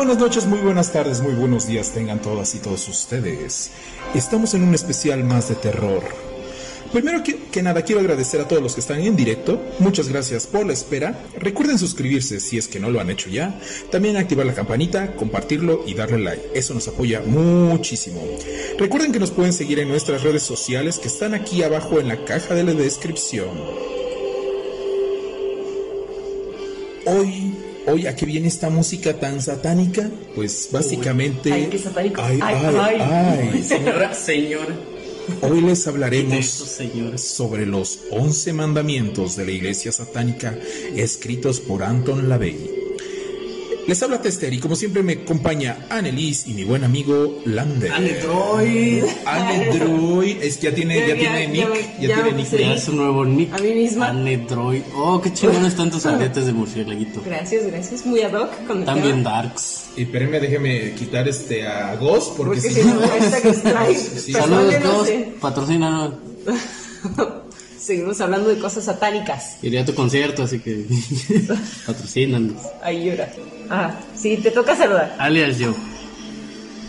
Buenas noches, muy buenas tardes, muy buenos días tengan todas y todos ustedes. Estamos en un especial más de terror. Primero que, nada, quiero agradecer a todos los que están en directo. Muchas gracias por la espera. Recuerden suscribirse si es que no lo han hecho ya. También activar la campanita, compartirlo y darle like. Eso nos apoya muchísimo. Recuerden que nos pueden seguir en nuestras redes sociales que están aquí abajo en la caja de la descripción. Hoy Hoy, ¿a qué viene esta música tan satánica? Pues básicamente. Ay, qué satánico. Ay, ay, ay, ay. Señora, señora. Hoy les hablaremos sobre los 11 mandamientos de la iglesia satánica escritos por Anton LaVey. Les habla Tester y como siempre me acompaña Annelies y mi buen amigo Lander. Anedroid. Anedroid, es ya tiene, ya, Ya, tiene nick, ya, ya, tiene nick. Ya Es un nuevo nick. A mí misma. Anedroid. Oh, qué chingón están tus aretes de murciélaguito. Gracias, gracias. Muy ad hoc con También tema. darks. Y espérenme, déjeme quitar este a Ghost porque, Porque si no. Saludos eh. Patrocínanos. Seguimos hablando de cosas satánicas. Iría a tu concierto, así que patrocínanos. Ahí llora. Ah, sí, te toca saludar. Alias yo.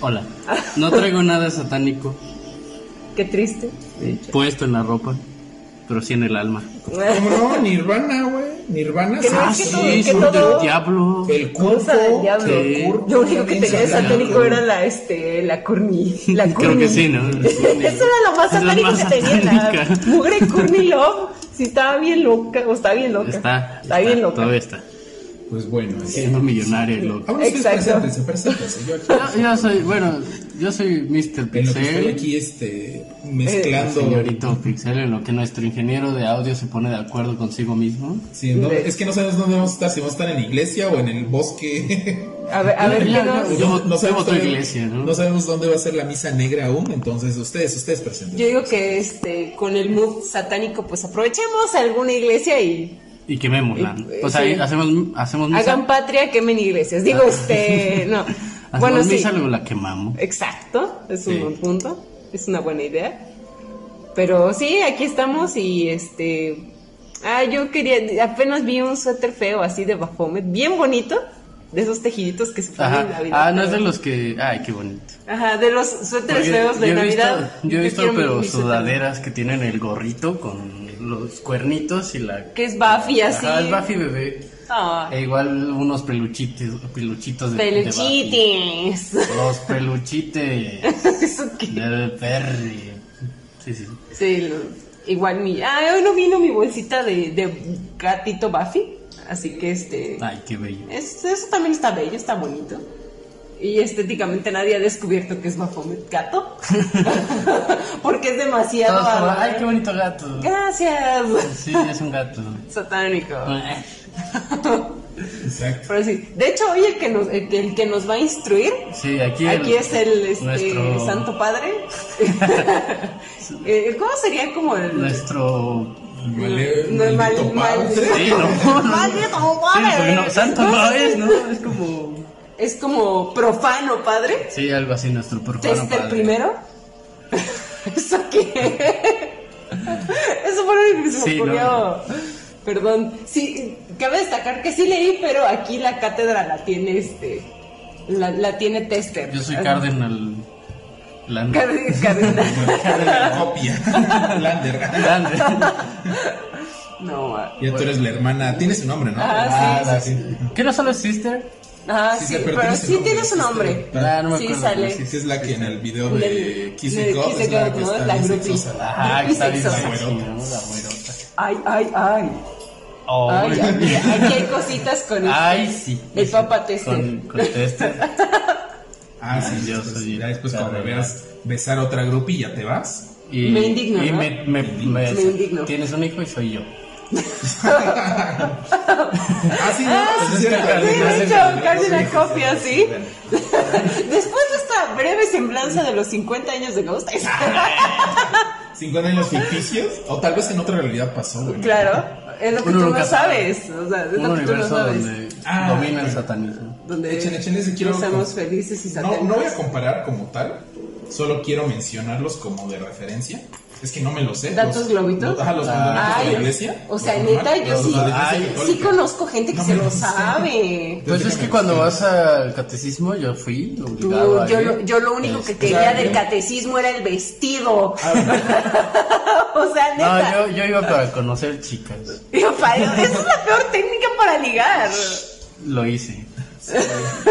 Hola. No traigo nada satánico Qué triste. puesto en la ropa, pero sí en el alma. ¿Cómo no? Nirvana, güey. Nirvana. Que no es que sí, todo- que sí, todo- El diablo. El. Cosa del diablo. Sí. Lo único que tenía satánico era la, este, la curni. La Creo curni. que sí, ¿no? Eso era lo más satánico que tenía. La mugre curny love. Si estaba bien loca, o está bien loca. Está, Está bien loca. Todavía está. Pues bueno. Siendo millonaria y loca. Ahora ustedes Exacto. preséntense, preséntense. Yo aquí, Yo, yo soy, bueno, yo soy Mr. en lo que estoy Pixel. aquí este, mezclando. Señorito Pixel, en lo que nuestro ingeniero de audio se pone de acuerdo consigo mismo. Sí, no, es que no sabemos dónde vamos a estar, si vamos a estar en la iglesia o en el bosque. A ver, a ver, Ya, ¿qué ya, nos- ya. Yo- no sabemos otra todavía- iglesia, ¿no? No sabemos dónde va a ser la misa negra aún, entonces ustedes, ustedes presenten. Yo digo que este, con el mood satánico, pues aprovechemos alguna iglesia y Y quemémosla. Y- O sea, sí. hacemos, hacemos misa. hagan patria, quemen iglesias. Digo, este, no. Hacemos Bueno, sí. misa, luego la quemamos. Exacto, es un Sí. buen punto, es una buena idea. Pero sí, aquí estamos y este... Ah, yo quería, apenas vi un suéter feo así de Baphomet, bien bonito, de esos tejiditos que se ponen en. Navidad. Ah, no es de los que. Ay, qué bonito. Ajá, de los suéteres Porque feos de yo he visto- Navidad. yo he visto, pero sudaderas que tienen el gorrito con los cuernitos y la. Que es Buffy así. Ajá, es Buffy bebé. Ah, E igual unos peluchitos, peluchitos de, de peluchites. Buffy. Los peluchites ¿Eso qué? del Perry. Sí, sí. Sí, igual mi... Ah, hoy no vino mi bolsita de, de gatito Buffy, así que este... Ay, qué bello. es- eso también está bello, está bonito. Y estéticamente nadie ha descubierto que es Baphomet gato. Porque es demasiado... Todos como, adorable. Ay, qué bonito gato. Gracias. Sí, es un gato. Satánico. Exacto. Pero sí, de hecho hoy el que nos, el que, el que nos va a instruir Sí, aquí, Aquí el- es el este, nuestro- Santo Padre. Eh, ¿Cómo sería como el Nuestro. Mal- mal- padre. Sí, no, no. Maldito Sí, porque padre. no, santo ¿Cómo no es, ¿no? Es como. Es como profano, padre. Sí, algo así, nuestro profano Tester padre. primero. ¿Eso qué? Eso fue lo único que se me ocurrió. no. Perdón. Sí, cabe destacar que sí leí, pero aquí la cátedra la tiene este. La, la tiene Tester. Yo soy Así. Cardenal. Land- Card- Cardenal. De la copia. Lander. Grande. No, ah. Ya tú eres la hermana, tiene su nombre, ¿no? Ah, sí, sí. ¿Qué no solo es Sister? Ah, Sí, sí, se pero sí nombre, tiene su sí, nombre. sí. Ah, no me Sí, acuerdo. sale. pero sí, Sí, es la que en el video de Kiss God Kiss es and la que está La bien groupie. sexosa. Que está bien güerota. Ay, ay, ay. Ay, Ay, aquí, aquí hay cositas con este- Ay, sí. El Papa Tester. Con, con Tester. Ah, sí, Yo pues, soy ya después cuando me veas besar a otra grupilla, ¿te vas? Y, Me indigno, Y ¿no? me, me, me- Me indigno. Tienes un hijo y soy yo. Ah, sí, no, Ah, pues, sí, es sí, cierto. Sí, de hecho, Cardinal sí, copia, sí, sí. Después de esta breve semblanza de los 50 años de Ghost, 50 años ficticios, o tal vez en otra realidad pasó, güey. claro, es lo que tú no sabe. sabes. O sea, es Un lo que tú no sabes. Ah, domina el bueno. satanismo. Donde Echen, echen ese, quiero- no seamos felices y No, saténicos. no voy a comparar como tal, solo quiero mencionarlos como de referencia. Es que no me lo sé. ¿Datos globitos? Ajá, los mandamientos de Ay, la iglesia. O sea, neta, yo sí, Ay, sí conozco gente que No se lo sabe. Pues es que cuando vas al catecismo, yo fui obligado Tú, a yo, lo, yo lo único que quería o sea, del yo- catecismo era el vestido. Ah, o sea, neta. No, yo, yo iba para conocer chicas. Digo, pa- Esa es la peor técnica para ligar. Lo hice.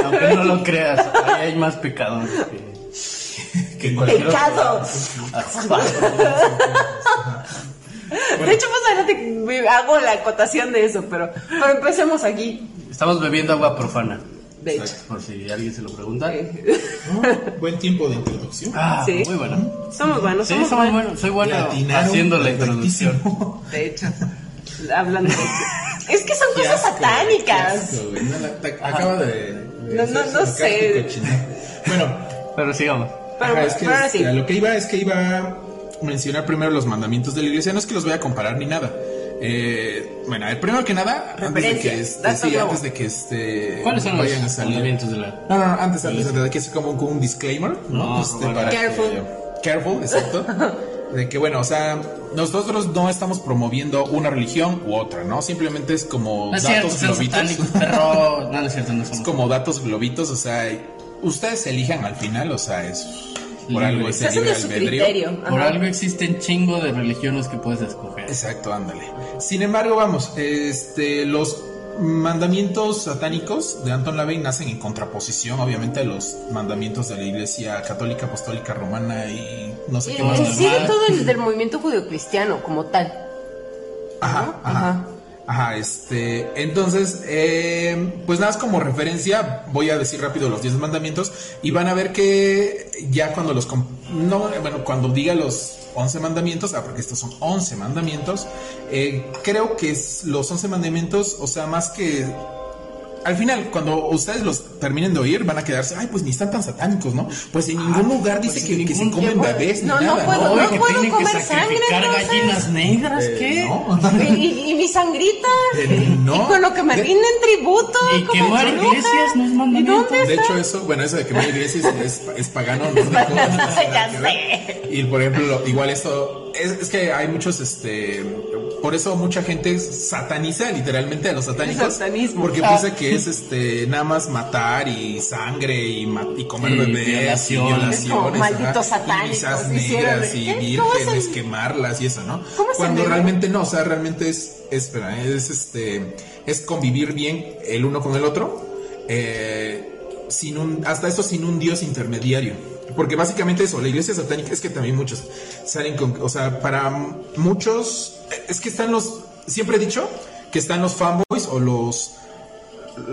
Aunque no lo creas, ahí hay más pecadores que, Pecado. lado. De hecho, más adelante hago la acotación de eso, pero, pero empecemos aquí. Estamos bebiendo agua profana, De hecho. Exacto. por si alguien se lo pregunta. ¿no? Buen tiempo de introducción. Ah, Sí. muy bueno. Somos buenos, Sí, somos somos buenos. buenos. Soy bueno Latinaron haciendo la introducción. De hecho, hablando de... Es que son Qué cosas asco, satánicas. asco. No, la- acaba de. de No, no, no sé. Bueno, Pero sigamos. Pero, Ajá, es que pero ahora sí. a lo que iba es que iba a mencionar primero los mandamientos de la iglesia. No es que los voy a comparar ni nada. Eh, bueno, a ver, primero que nada, antes de que, este, sí, antes de que este, ¿Cuáles son vayan a los salir. mandamientos de la.? No, no, no, antes, antes, antes, hay que hacer como un, como un disclaimer, ¿no? No, Este, para que- Careful. careful, exacto. De que, bueno, o sea, nosotros no estamos promoviendo una religión u otra, ¿no? Simplemente es como No es cierto, datos sean globitos. satánicos, perro. No, no es cierto, no Es somos. como datos globitos, o sea, ustedes elijan al final, o sea, es por algo es Se el libre de su albedrío. criterio. Por algo existen chingo de religiones que puedes escoger. Exacto, ándale. Sin embargo, vamos, este, los mandamientos satánicos de Anton LaVey nacen en contraposición, obviamente, a los mandamientos de la Iglesia Católica, Apostólica, Romana y no sé qué más. sigue todo el del movimiento judio-cristiano como tal. Ajá, ¿no? ajá. Ajá. Ajá, este, entonces, eh, pues nada, más como referencia, voy a decir rápido los 10 mandamientos y van a ver que ya cuando los, no, bueno, cuando diga los 11 mandamientos, ah, porque estos son 11 mandamientos, eh, creo que los 11 mandamientos, o sea, más que al final, cuando ustedes los terminen de oír, van a quedarse, ay, pues ni están tan satánicos, ¿no? Pues en ningún lugar dice pues que, se comen No, bebés ni no, no nada, puedo, ¿no? no que puedo tienen que comer sangre, sacrificar gallinas negras, Eh, ¿qué? no. Y, y- y mi sangrita. Eh, no. Y con lo que me De- rinden tributo. Y quemar iglesias no es ¿Y mandamiento. dónde De hecho, eso, bueno, eso de que Mary Iglesias es, es pagano, no nada Ya sé. Y por ejemplo, lo- igual esto, es, es que hay muchos, este, por eso mucha gente sataniza literalmente a los satánicos. Satanismo. Porque Ah. piensa que es este, nada más matar y sangre y, ma- y comer bebés y violaciones. malditos satánicos, Y negras y ¿Qué? ¿Cómo es vírgenes, el- quemarlas y eso, ¿no? ¿Cómo es el Cuando realmente no, o sea, realmente es, espera, es este, es convivir bien el uno con el otro, eh, sin un, hasta eso sin un dios intermediario. Porque básicamente eso, la iglesia satánica es que también muchos salen con, o sea, para muchos, es que están los, siempre he dicho que están los fanboys o los,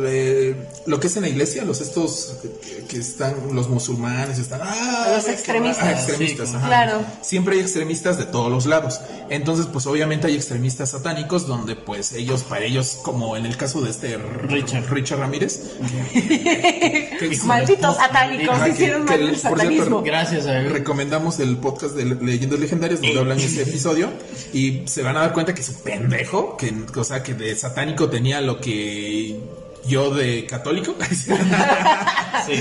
eh, lo que es en la iglesia, los estos que, que están, los musulmanes, están, ah, Los extremistas. ah, extremistas, Sí, ajá. claro. Siempre hay extremistas de todos los lados. Entonces, pues obviamente hay extremistas satánicos donde pues ellos, para ellos, como en el caso de este Richard. Richard Ramírez, que es- Malditos satánicos hicieron que mal el- cierto, satanismo. Gracias a él. recomendamos el podcast de Leyendas Legendarias donde hablan ese episodio y se van a dar cuenta que es un pendejo, que, o sea, que de satánico tenía lo que yo de católico. Sí.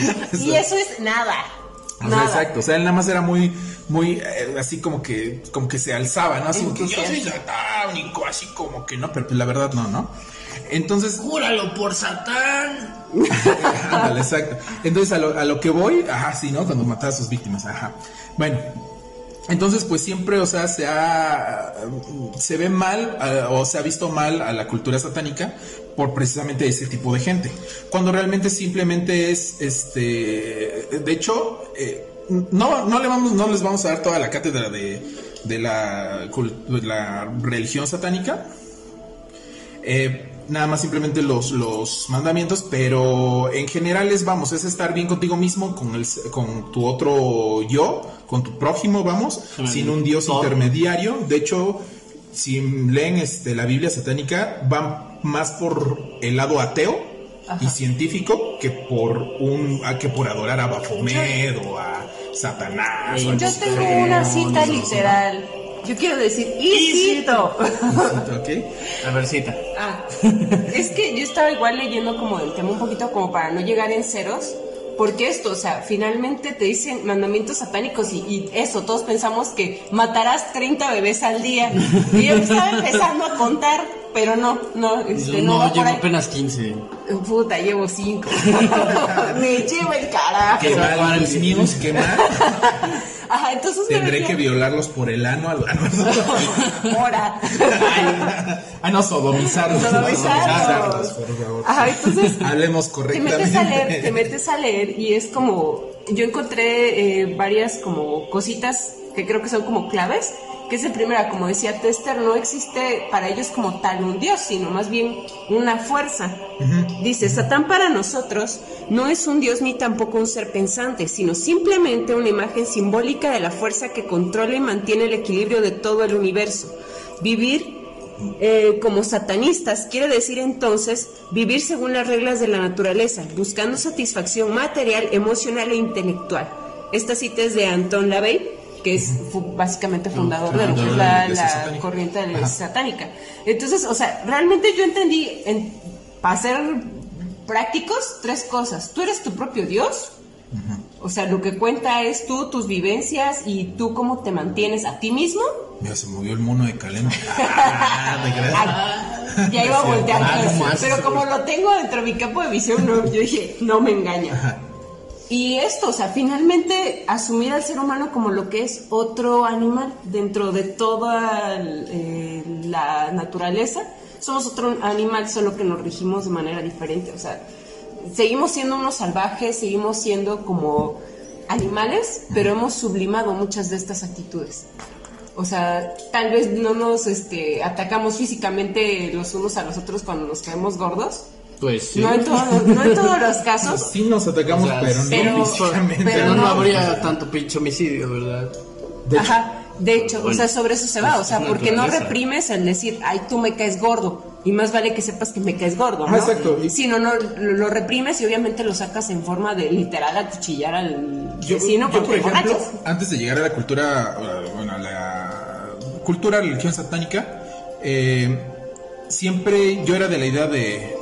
Y eso es nada. O sea, exacto, o sea, él nada más era muy, muy, eh, así como que, como que se alzaba, ¿no? Así como que yo soy satánico, así como que no, pero pues la verdad no, ¿no? Entonces, Júralo por Satán. ándale, exacto. Entonces, a lo, a lo que voy, ajá, sí, ¿no? Cuando mataba a sus víctimas, ajá. Bueno, entonces, pues siempre, o sea, se ha, ve mal, eh, o se ha visto mal a la cultura satánica por precisamente ese tipo de gente. Cuando realmente simplemente es, este, de hecho, eh, no, no les vamos a dar toda la cátedra de la religión satánica. Eh, nada más simplemente los, los mandamientos, pero en general es, vamos, es estar bien contigo mismo, con, el, con tu otro yo, con tu prójimo, vamos, Sí, sin un dios todo. intermediario. De hecho, si leen este, la Biblia satánica, van más por el lado ateo y científico que por un a- que por adorar a Baphomet o a Satanás. o Yo tengo una cita literal. Yo quiero decir, y cito. no. ¿Ok? A ver, cita. Ah, es que yo estaba igual leyendo como del tema un poquito como para no llegar en ceros, Porque esto, o sea, finalmente te dicen mandamientos satánicos y, y eso, todos pensamos que matarás 30 bebés al día. Y yo estaba empezando a contar, pero no, no, este, no, no, llevo apenas 15. Puta, llevo 5. Me llevo el carajo. Qué mal, Ajá, entonces Tendré que violarlos por el ano. al- ano. Ahora. Ah, no, sodomizarlos. por favor. Ajá, entonces Hablemos te metes a correctamente. leer, te metes a leer y es como, yo encontré eh, varias como cositas que creo que son como claves, que es el primera, como decía Tester, no existe para ellos como tal un dios, sino más bien una fuerza. Dice, Satán para nosotros no es un dios ni tampoco un ser pensante, sino simplemente una imagen simbólica de la fuerza que controla y mantiene el equilibrio de todo el universo. Vivir eh, como satanistas quiere decir entonces vivir según las reglas de la naturaleza, buscando satisfacción material, emocional e intelectual. Esta cita es de Anton LaVey, que es básicamente fundador de lo que es la, corriente de la iglesia satánica. Entonces, o sea, realmente yo entendí, en, para ser prácticos, tres cosas. Tú eres tu propio Dios. O sea, lo que cuenta es tú, tus vivencias y tú cómo te mantienes a ti mismo. Mira, se movió el mono de Calema. Ah. Ay, ya iba a voltear, Ah, pero- como lo tengo dentro de mi campo de visión, no, yo dije, no me engaña. Y esto, o sea, finalmente asumir al ser humano como lo que es otro animal dentro de toda eh, la naturaleza, somos otro animal, solo que nos regimos de manera diferente. O sea, seguimos siendo unos salvajes, seguimos siendo como animales, pero hemos sublimado muchas de estas actitudes. O sea, tal vez no nos este, atacamos físicamente los unos a los otros cuando nos caemos gordos. Pues sí. No, en todos los- no en todos los casos. Sí nos atacamos, O sea, pero no físicamente. pero Pero no, no. habría tanto pinche homicidio, ¿verdad? De hecho, Ajá, de hecho, o sea, sobre eso se va, o sea, porque no reprimes el decir, ay, tú me caes gordo, y más vale que sepas que me caes gordo, ¿no? Ah, exacto. Y- Si no, no, lo, lo reprimes y obviamente lo sacas en forma de literal acuchillar al Yo, vecino yo, por ejemplo, antes de llegar a la cultura, uh, bueno, a la cultura religión satánica, eh, siempre yo era de la idea de,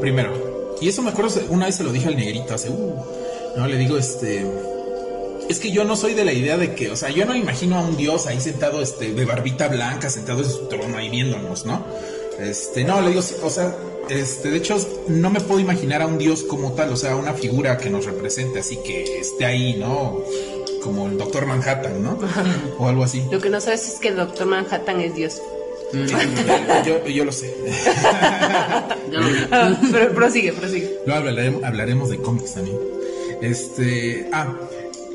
primero, y eso me acuerdo, una vez se lo dije al negrito, hace, uh, no, le digo, este, es que yo no soy de la idea de que, o sea, yo no imagino a un dios ahí sentado, este, de barbita blanca, sentado en su trono ahí viéndonos, ¿no? Este, no, le digo, o sea, este, de hecho, no me puedo imaginar a un dios como tal, o sea, una figura que nos represente, así que esté ahí, ¿no? Como el Doctor Manhattan, ¿no? O algo así. Lo que no sabes es que el Doctor Manhattan es Dios. Yo, yo lo sé. Lo pero prosigue, prosigue. Luego hablaremos, hablaremos de cómics también. Este, ah,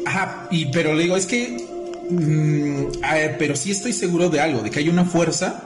ajá, y pero le digo, es que, mm, a ver, pero sí estoy seguro de algo, de que hay una fuerza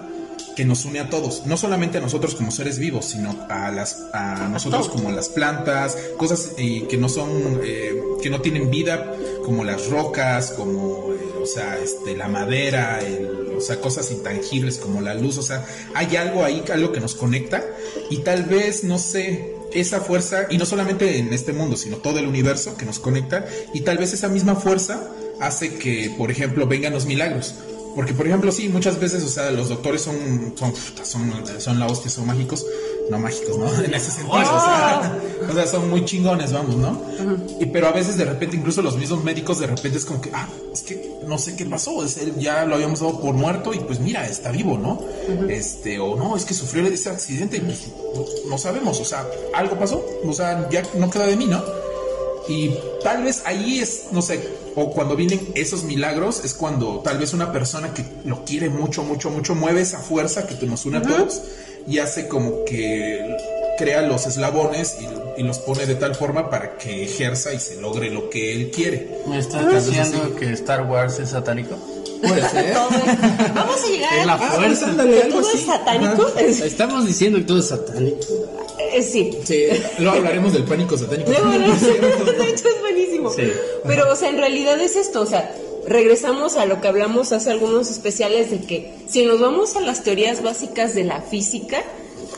que nos une a todos, no solamente a nosotros como seres vivos, sino a las, a nosotros como las plantas, cosas eh, que no son, eh, que no tienen vida, como las rocas, como, eh, sea, este, la madera, el- o sea, cosas intangibles como la luz, o sea, hay algo ahí, algo que nos conecta y tal vez, no sé, esa fuerza, y no solamente en este mundo, sino todo el universo que nos conecta, y tal vez esa misma fuerza hace que, por ejemplo, vengan los milagros. Porque, por ejemplo, sí, muchas veces, o sea, los doctores son, son, son, son la hostia, son mágicos. No mágicos, ¿no? En ese sentido, o sea, o sea, son muy chingones, vamos, ¿no? Y, pero a veces, de repente, incluso los mismos médicos, de repente es como que, ah, es que no sé qué pasó, es él ya lo habíamos dado por muerto y pues mira, está vivo, ¿no? Este, o no, es que sufrió ese accidente y pues no, no sabemos, o sea, algo pasó, o sea, ya no queda de mí, ¿no? Y tal vez ahí es, no sé, o cuando vienen esos milagros, es cuando tal vez una persona que lo quiere mucho, mucho, mucho, mueve esa fuerza que nos une a todos y hace como que crea los eslabones y, y los pone de tal forma para que ejerza y se logre lo que él quiere. ¿Me estás diciendo así. que Star Wars es satánico? Puede ser. Todo es- Vamos a llegar Es la a Ah, pues fuerza. todo es así. satánico. Ajá. Es- Estamos diciendo que todo es satánico. eh, sí. Sí, luego hablaremos del pánico satánico. No, no, no, de hecho es buenísimo. Sí. Pero, o sea, en realidad es esto, o sea, regresamos a lo que hablamos hace algunos especiales de que si nos vamos a las teorías básicas de la física,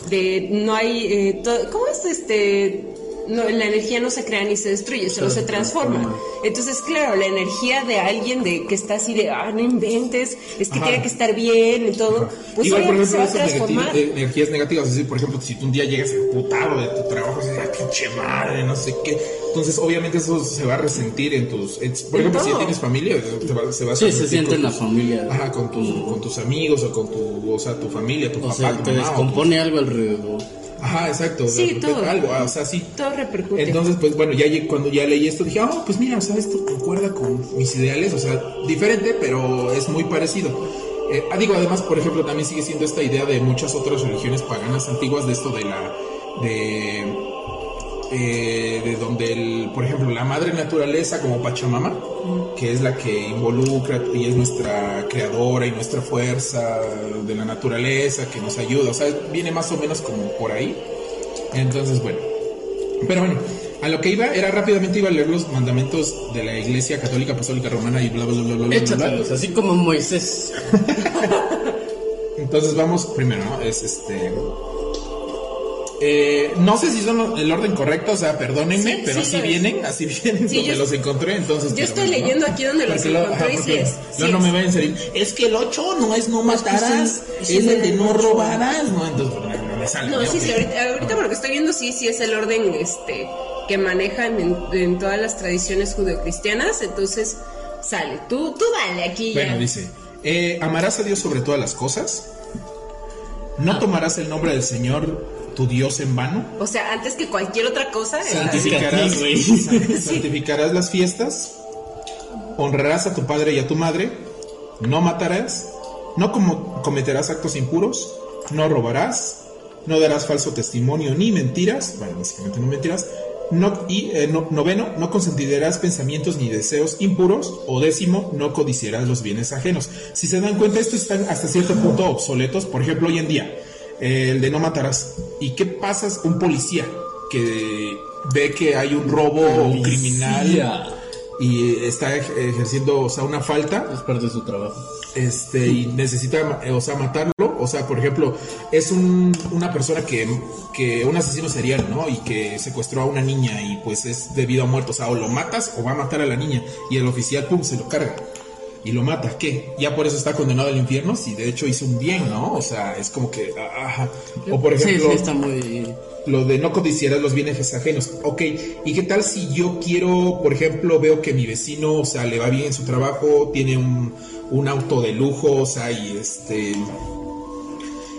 de no hay, eh, ¿cómo es este? no, la energía no se crea ni se destruye, solo se transforma. Entonces, claro, la energía de alguien de que está así de, ah, no inventes, es que Ajá. tiene que estar bien y todo, pues Igual, por ejemplo, se va a esas negati- transformar. eh, energías negativas, es decir, por ejemplo, si tú un día llegas emputado de tu trabajo, dices, "Ah, pinche madre, no sé qué, entonces obviamente eso se va a resentir en tus, en- por ejemplo, si tienes familia, te va- se va a Sí, se resentir siente en la tus- familia. Ajá, con tus, con tus amigos o con tu, o sea, tu familia, tu O papá, sea, tu te mamá, o tu- descompone algo alrededor. Ajá, exacto. Sí, de repente todo. Algo, ah, o sea, sí. Todo repercute. Entonces, pues bueno, ya cuando ya leí esto dije, oh, pues mira, o sea, esto concuerda con mis ideales, o sea, diferente, pero es muy parecido. Eh, ah, digo, además, por ejemplo, también sigue siendo esta idea de muchas otras religiones paganas antiguas de esto de la, de, eh, de donde, el, por ejemplo, la madre naturaleza como Pachamama, que es la que involucra y es nuestra creadora y nuestra fuerza de la naturaleza que nos ayuda, o sea, viene más o menos como por ahí. Entonces, bueno. Pero bueno, a lo que iba era rápidamente iba a leer los mandamientos de la Iglesia Católica Apostólica Romana y bla bla bla bla bla. bla, bla. Échatelos, así como Moisés. Entonces vamos primero, ¿no? Es este. Eh, no sé si son el orden correcto, o sea, perdónenme, Sí, pero sí así es. vienen, así vienen Sí, donde yo- los encontré, entonces. yo estoy leyendo aquí donde los Porque lo- encontré porque sí es, No, es. me vayan a salir. Es que el 8 no es no matarás, pues sí, es sí, el de no robarás, ¿no? Entonces, no, no me sale. No, sí, sí, ahorita, ahorita por lo que estoy viendo, sí, sí es el orden este que manejan en, en todas las tradiciones judeocristianas, entonces sale. Tú, tú dale aquí ya. Bueno, dice, eh, amarás a Dios sobre todas las cosas, no tomarás el nombre del Señor tu Dios en vano, O sea, antes que cualquier otra cosa, santificarás, güey. santificarás las fiestas, honrarás a tu padre y a tu madre, no matarás, no cometerás actos impuros, no robarás, no darás falso testimonio ni mentiras, bueno, básicamente no mentiras, no, y eh, no- noveno, no consentirás pensamientos ni deseos impuros, o décimo, no codiciarás los bienes ajenos. Si se dan cuenta, estos están hasta cierto punto obsoletos, por ejemplo, hoy en día, eh, el de no matarás. ¿Y qué pasa un policía que ve que hay un robo o un criminal y está ej- ejerciendo, o sea, una falta? Es parte de su trabajo. este y necesita eh, o sea matarlo o sea por ejemplo es un, una persona que, que un asesino serial no y que secuestró a una niña y pues es debido a muerto o sea o lo matas o va a matar a la niña y el oficial pum se lo carga y lo mata qué ya por eso está condenado al infierno si de hecho hizo un bien no o sea es como que ah, ajá. o por ejemplo sí, está muy... lo de no codiciarás los bienes ajenos. Ok, ¿y qué tal si yo quiero, por ejemplo, veo que mi vecino, o sea, le va bien en su trabajo, tiene un, un auto de lujo, o sea, y este.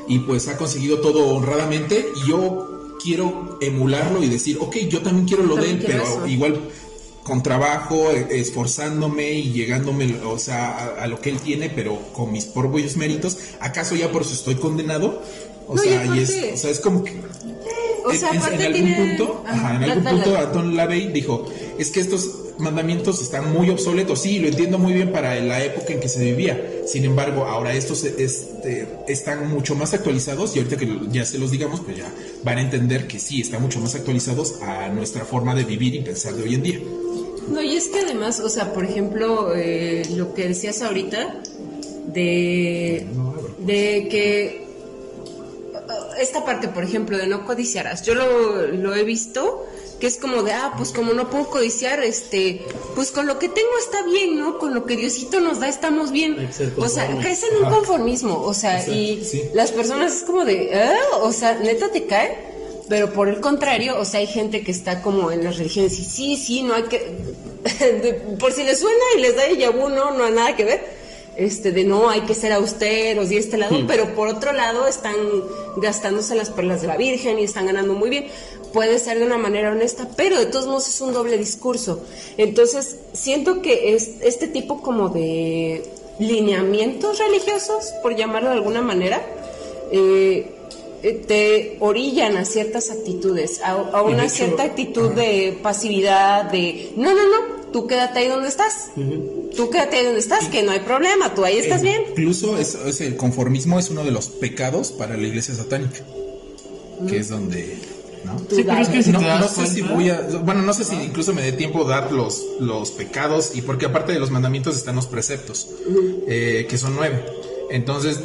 Y pues ha conseguido todo honradamente, y yo quiero emularlo y decir, ok, yo también quiero lo de él, pero eso. igual con trabajo, eh, esforzándome y llegándome, o sea, a, a lo que él tiene, pero con mis propios méritos, ¿acaso ya por eso estoy condenado? O No, sea, y es, aparte- o sea, es como que O en- sea, en, algún tiene- punto, Ajá, ajá, en algún dale. punto Anton Lavey dijo, es que estos mandamientos están muy obsoletos, sí, lo entiendo muy bien para la época en que se vivía. Sin embargo, ahora estos este, están mucho más actualizados y ahorita que ya se los digamos, pues ya van a entender que sí, están mucho más actualizados a nuestra forma de vivir y pensar de hoy en día. No, y es que además, o sea, por ejemplo, eh, lo que decías ahorita de, de que esta parte, por ejemplo, de no codiciarás, yo lo, lo he visto que es como de, ah, pues como no puedo codiciar, este, pues con lo que tengo está bien, ¿no? Con lo que Diosito nos da estamos bien. O sea, caes en un conformismo, o sea, Exacto, y sí. las personas es como de, ah, o sea, neta te cae. Pero por el contrario, o sea, hay gente que está como en las religiones y sí, sí, no hay que... por si les suena y les da el vu, no, no hay nada que ver. Este, de no, hay que ser austeros y este lado, pero por otro lado están gastándose las perlas de la Virgen y están ganando muy bien. Puede ser de una manera honesta, pero de todos modos es un doble discurso. Entonces, siento que es este tipo como de lineamientos religiosos, por llamarlo de alguna manera, eh, te orillan a ciertas actitudes, a, una hecho, cierta actitud ajá. de pasividad, de no, no, no, tú quédate ahí donde estás, tú quédate ahí donde estás, que no hay problema, tú ahí estás Eh, bien. Incluso es, es el conformismo es uno de los pecados para la iglesia satánica, que es donde... ¿no? Tú Sí, pero es dale. que si no, te das no sé si voy a. Bueno, no sé si incluso me dé tiempo dar los, los pecados, y porque aparte de los mandamientos están los preceptos, eh, que son nueve. Entonces,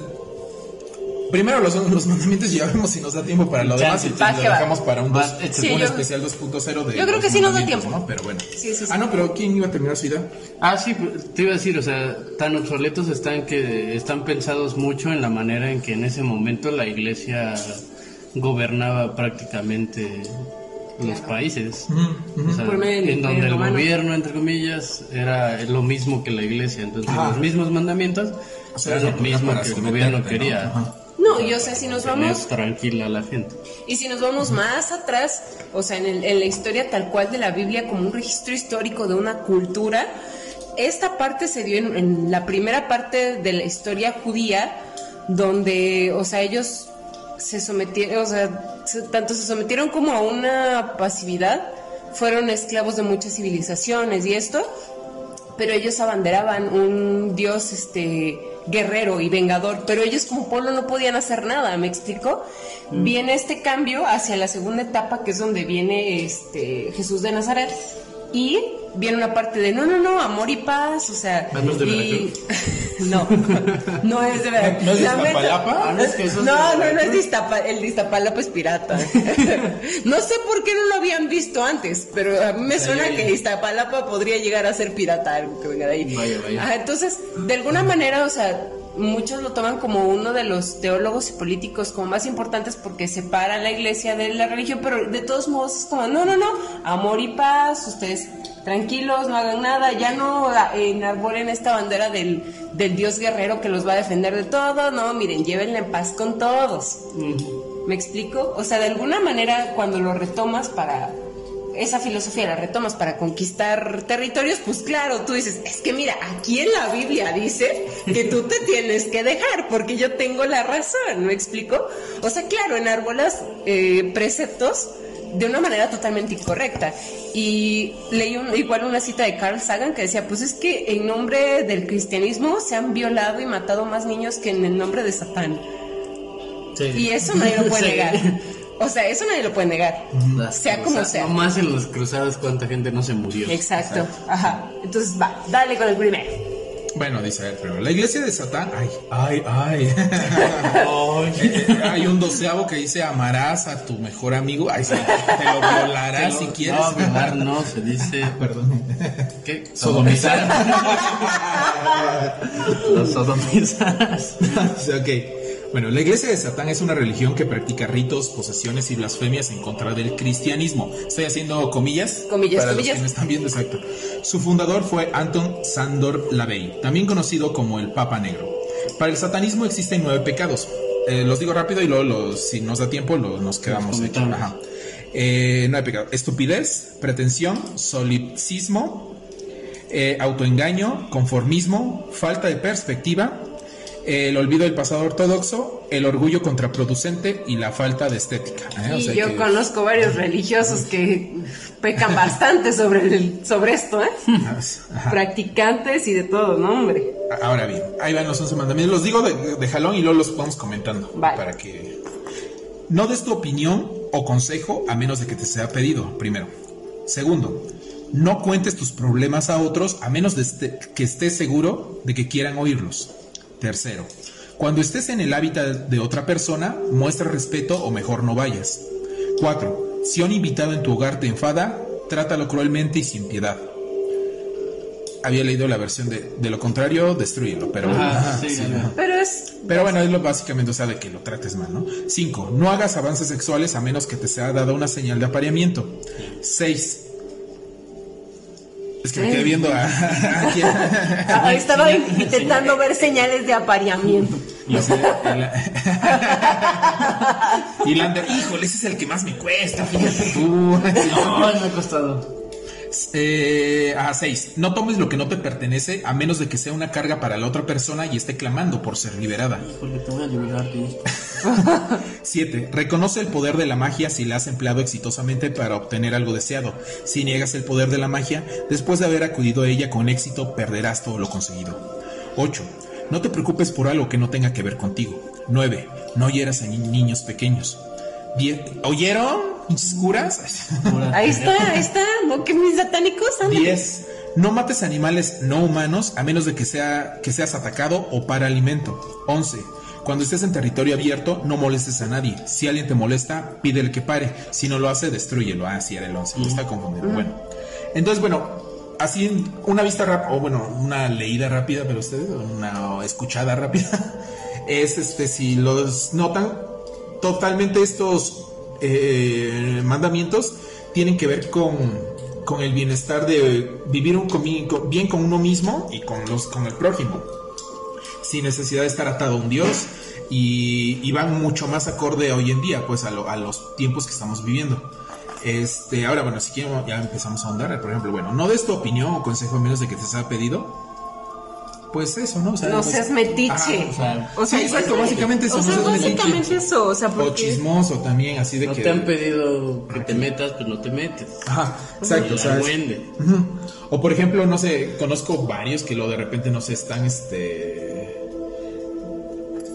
Primero los, los mandamientos y ya vemos si nos da tiempo para lo Ya, demás y lo dejamos para un, dos, échale. se Sí, pone yo- especial 2.0 de Yo creo que sí nos da tiempo. ¿no? Pero bueno. Sí, sí, sí. Ah, no, pero ¿quién iba a terminar su idea? Ah, sí, pues, te iba a decir, o sea, tan obsoletos están que están pensados mucho en la manera en que en ese momento la iglesia gobernaba prácticamente los países. O sea, Por medio del en donde el Romano. gobierno, entre comillas, era lo mismo que la iglesia. Entonces, los mismos mandamientos O sea, eran lo mismo que el gobierno ¿no? quería. Ajá. No, y o sea, si nos vamos tranquila la gente. Y si nos vamos más atrás, o sea, en, el- en la historia tal cual de la Biblia como un registro histórico de una cultura, esta parte se dio en, en la primera parte de la historia judía, donde, o sea, ellos se sometieron, o sea, se- tanto se sometieron como a una pasividad, fueron esclavos de muchas civilizaciones y esto, pero ellos abanderaban un dios este guerrero y vengador, pero ellos como pueblo no podían hacer nada, ¿me explico? Viene este cambio hacia la segunda etapa que es donde viene este Jesús de Nazaret y viene una parte de no, no, no, amor y paz, o sea, Ah, ¿no es de y- no, no es de Veracruz. ¿No es de Iztapalapa? Ah, no, es que eso es no, de no, no es de Iztapa- el de Iztapalapa es pirata. no sé por qué no lo habían visto antes, pero a mí me suena que Iztapalapa podría llegar a ser pirata, algo que venga de ahí. Vaya, vaya. Ajá, entonces, de alguna manera, o sea, muchos lo toman como uno de los teólogos y políticos como más importantes porque separa la iglesia de la religión, pero de todos modos es como, no, no, no, amor y paz, ustedes tranquilos, no hagan nada, ya no enarbolen esta bandera del, del dios guerrero que los va a defender de todo, no, miren, llévenla en paz con todos. ¿Me explico? O sea, de alguna manera cuando lo retomas para esa filosofía la retomas para conquistar territorios, pues claro, tú dices, es que mira, aquí en la Biblia dice que tú te tienes que dejar porque yo tengo la razón, ¿me explico? O sea, claro, enarbolas eh, preceptos de una manera totalmente incorrecta. Y leí un- igual una cita de Carl Sagan que decía, pues es que en nombre del cristianismo se han violado y matado más niños que en el nombre de Satán. Y eso nadie lo puede Sí. negar. O sea, eso nadie lo puede negar. Sea como sea. Más en los cruzados, cuánta gente no se murió. Exacto. Ajá. Entonces va, dale con el primero. Bueno, dice a ver, pero la iglesia de Satán, ay, ay, ay. Eh, eh, Hay un doceavo que dice amarás a tu mejor amigo. Ay, sí, te lo violarás si quieres. No, violar no, se dice. Perdón. ¿Qué? Sodomizar. Los sodomizas. Ok. Bueno, la iglesia de Satán es una religión que practica ritos, posesiones y blasfemias en contra del cristianismo. Estoy haciendo comillas. Comillas, para comillas. Los que me están viendo, exacto. Su fundador fue Anton Sandor Lavey, también conocido como el Papa Negro. Para el satanismo existen nueve pecados. Eh, los digo rápido y luego los- si nos da tiempo lo- nos quedamos aquí. comentamos. Ajá. Eh, nueve pecados. Estupidez, pretensión, solipsismo, eh, autoengaño, conformismo, falta de perspectiva, el olvido del pasado ortodoxo, el orgullo contraproducente y la falta de estética. ¿eh? O Y sea yo que- conozco varios religiosos que pecan bastante sobre, el- sobre esto, ¿eh? Ajá. Practicantes y de todo, ¿no, hombre? Ahora bien, ahí van los 11 mandamientos. Los digo de, de jalón y luego los vamos comentando. Vale. Para que. No des tu opinión o consejo a menos de que te sea pedido, primero. Segundo, no cuentes tus problemas a otros a menos de este- que estés seguro de que quieran oírlos. Tercero, cuando estés en el hábitat de otra persona, muestra respeto o mejor no vayas. Cuatro, si un invitado en tu hogar te enfada, trátalo cruelmente y sin piedad. Había leído la versión de, de lo contrario, destruyelo, pero... Ajá, ajá, sí, sí, ajá. ajá. Pero es... Pero bueno, es lo básicamente, o sea, de que lo trates mal, ¿no? 5. No hagas avances sexuales a menos que te sea dada una señal de apareamiento. 6. Es que me quedé viendo a... Ah, estaba intentando ver señales de apareamiento. Y así, y Lander, híjole, ese es el que más me cuesta, fíjate tú. No, me ha costado. Eh, a 6. No tomes lo que no te pertenece a menos de que sea una carga para la otra persona y esté clamando por ser liberada. Híjole, te voy a liberar de esto. 7. Reconoce el poder de la magia si la has empleado exitosamente para obtener algo deseado. Si niegas el poder de la magia, después de haber acudido a ella con éxito, perderás todo lo conseguido. 8. No te preocupes por algo que no tenga que ver contigo. 9. No hieras a ni- niños pequeños. 10. ¿Oyeron? ¿Pinches curas? Ahí está, ahí está. ¿No que mis satánicos? Ándale. 10. No mates animales no humanos a menos de que, sea, que seas atacado o para alimento. 11. Cuando estés en territorio abierto, no molestes a nadie. Si alguien te molesta, pídele que pare. Si no lo hace, destruyelo. Ah, sí, era el 11. Me está confundiendo. Bueno. Entonces, bueno, así una vista rápida, o bueno, una leída rápida para ustedes, una escuchada rápida, es este, si los notan, totalmente estos eh, mandamientos tienen que ver con, con el bienestar de vivir un bien con uno mismo y con, los, con el prójimo, sin necesidad de estar atado a un Dios. Y, y van mucho más acorde hoy en día, pues a, lo- a los tiempos que estamos viviendo. Este, ahora, bueno, si quieren, ya empezamos a ahondar. Por ejemplo, bueno, no des tu opinión o consejo a menos de que te sea pedido. Pues eso, ¿no? O sea, No pues- seas metiche. Ajá, o sea, O sea, sí, exacto, es- básicamente eso. o sea, no seas metiche. básicamente eso, o sea, O porque- chismoso también, así de No que. te han pedido que te metas, pues no te metes. Ajá, exacto, o. O por ejemplo, no sé, conozco varios que luego de repente no sé, están este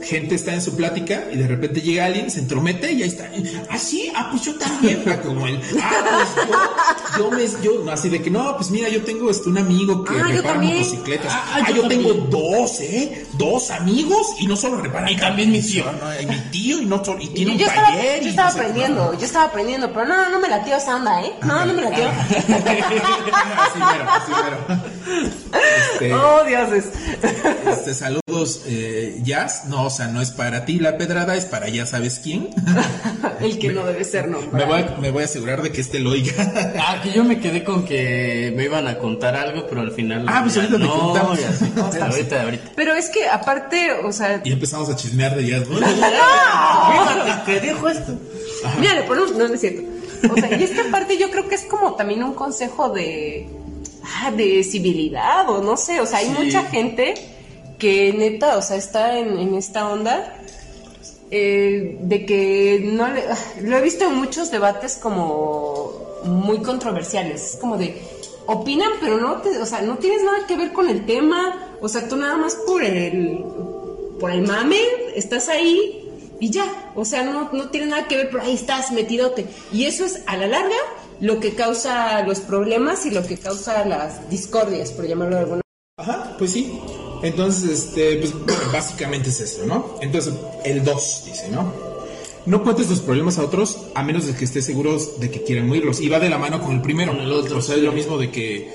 gente está en su plática y de repente llega alguien, se entromete y ahí está. Ah, sí, ah, pues yo también. Ah, como él. Ah, pues yo, yo me, yo, así de que no, pues mira, yo tengo este un amigo que Ah, repara motocicletas. Ah, Ah, ah, yo, yo tengo dos, ¿eh? Dos amigos y no solo repara. Y también mi tío. No, y mi tío y no y tiene un yo estaba, taller. yo estaba no sé qué. aprendiendo, yo estaba aprendiendo, pero no, no me latió esa onda, ¿eh? No, no me latió. Así mero, así mero. Este, oh, dioses. Este, saludos, eh, Jazz. No, sea, no es para ti la pedrada, es para ya sabes quién. El que no debe ser, no. me, voy a, me voy a asegurar de que este lo oiga. Ah, que yo me quedé con que me iban a contar algo, pero al final. Ah, pues ya ahorita te no, contamos. ya sí. ahorita, ahorita. Pero es que aparte, o sea, y empezamos a chismear de Jazz. ¿no? Fíjate, te dijo esto. mira, le ponemos, no, no es cierto. O sea, y es que aparte yo creo que es como también un consejo de, ah, de civilidad o no sé, o sea, hay Sí. mucha gente que neta, o sea, está en, esta onda eh, de que no le, lo he visto en muchos debates como muy controversiales, es como de opinan pero no te, o sea, no tienes nada que ver con el tema, o sea, tú nada más por el por el mame estás ahí y ya, o sea, no, no tiene nada que ver, pero ahí estás metidote. Y eso es a la larga lo que causa los problemas y lo que causa las discordias, por llamarlo de alguna Ajá, pues sí. Entonces, este, pues básicamente es esto, ¿no? Entonces, el 2 dice, ¿no? No cuentes tus problemas a otros a menos de que estés seguros de que quieren oírlos. Y va de la mano con el primero. Con el otro, O sea, es lo mismo de que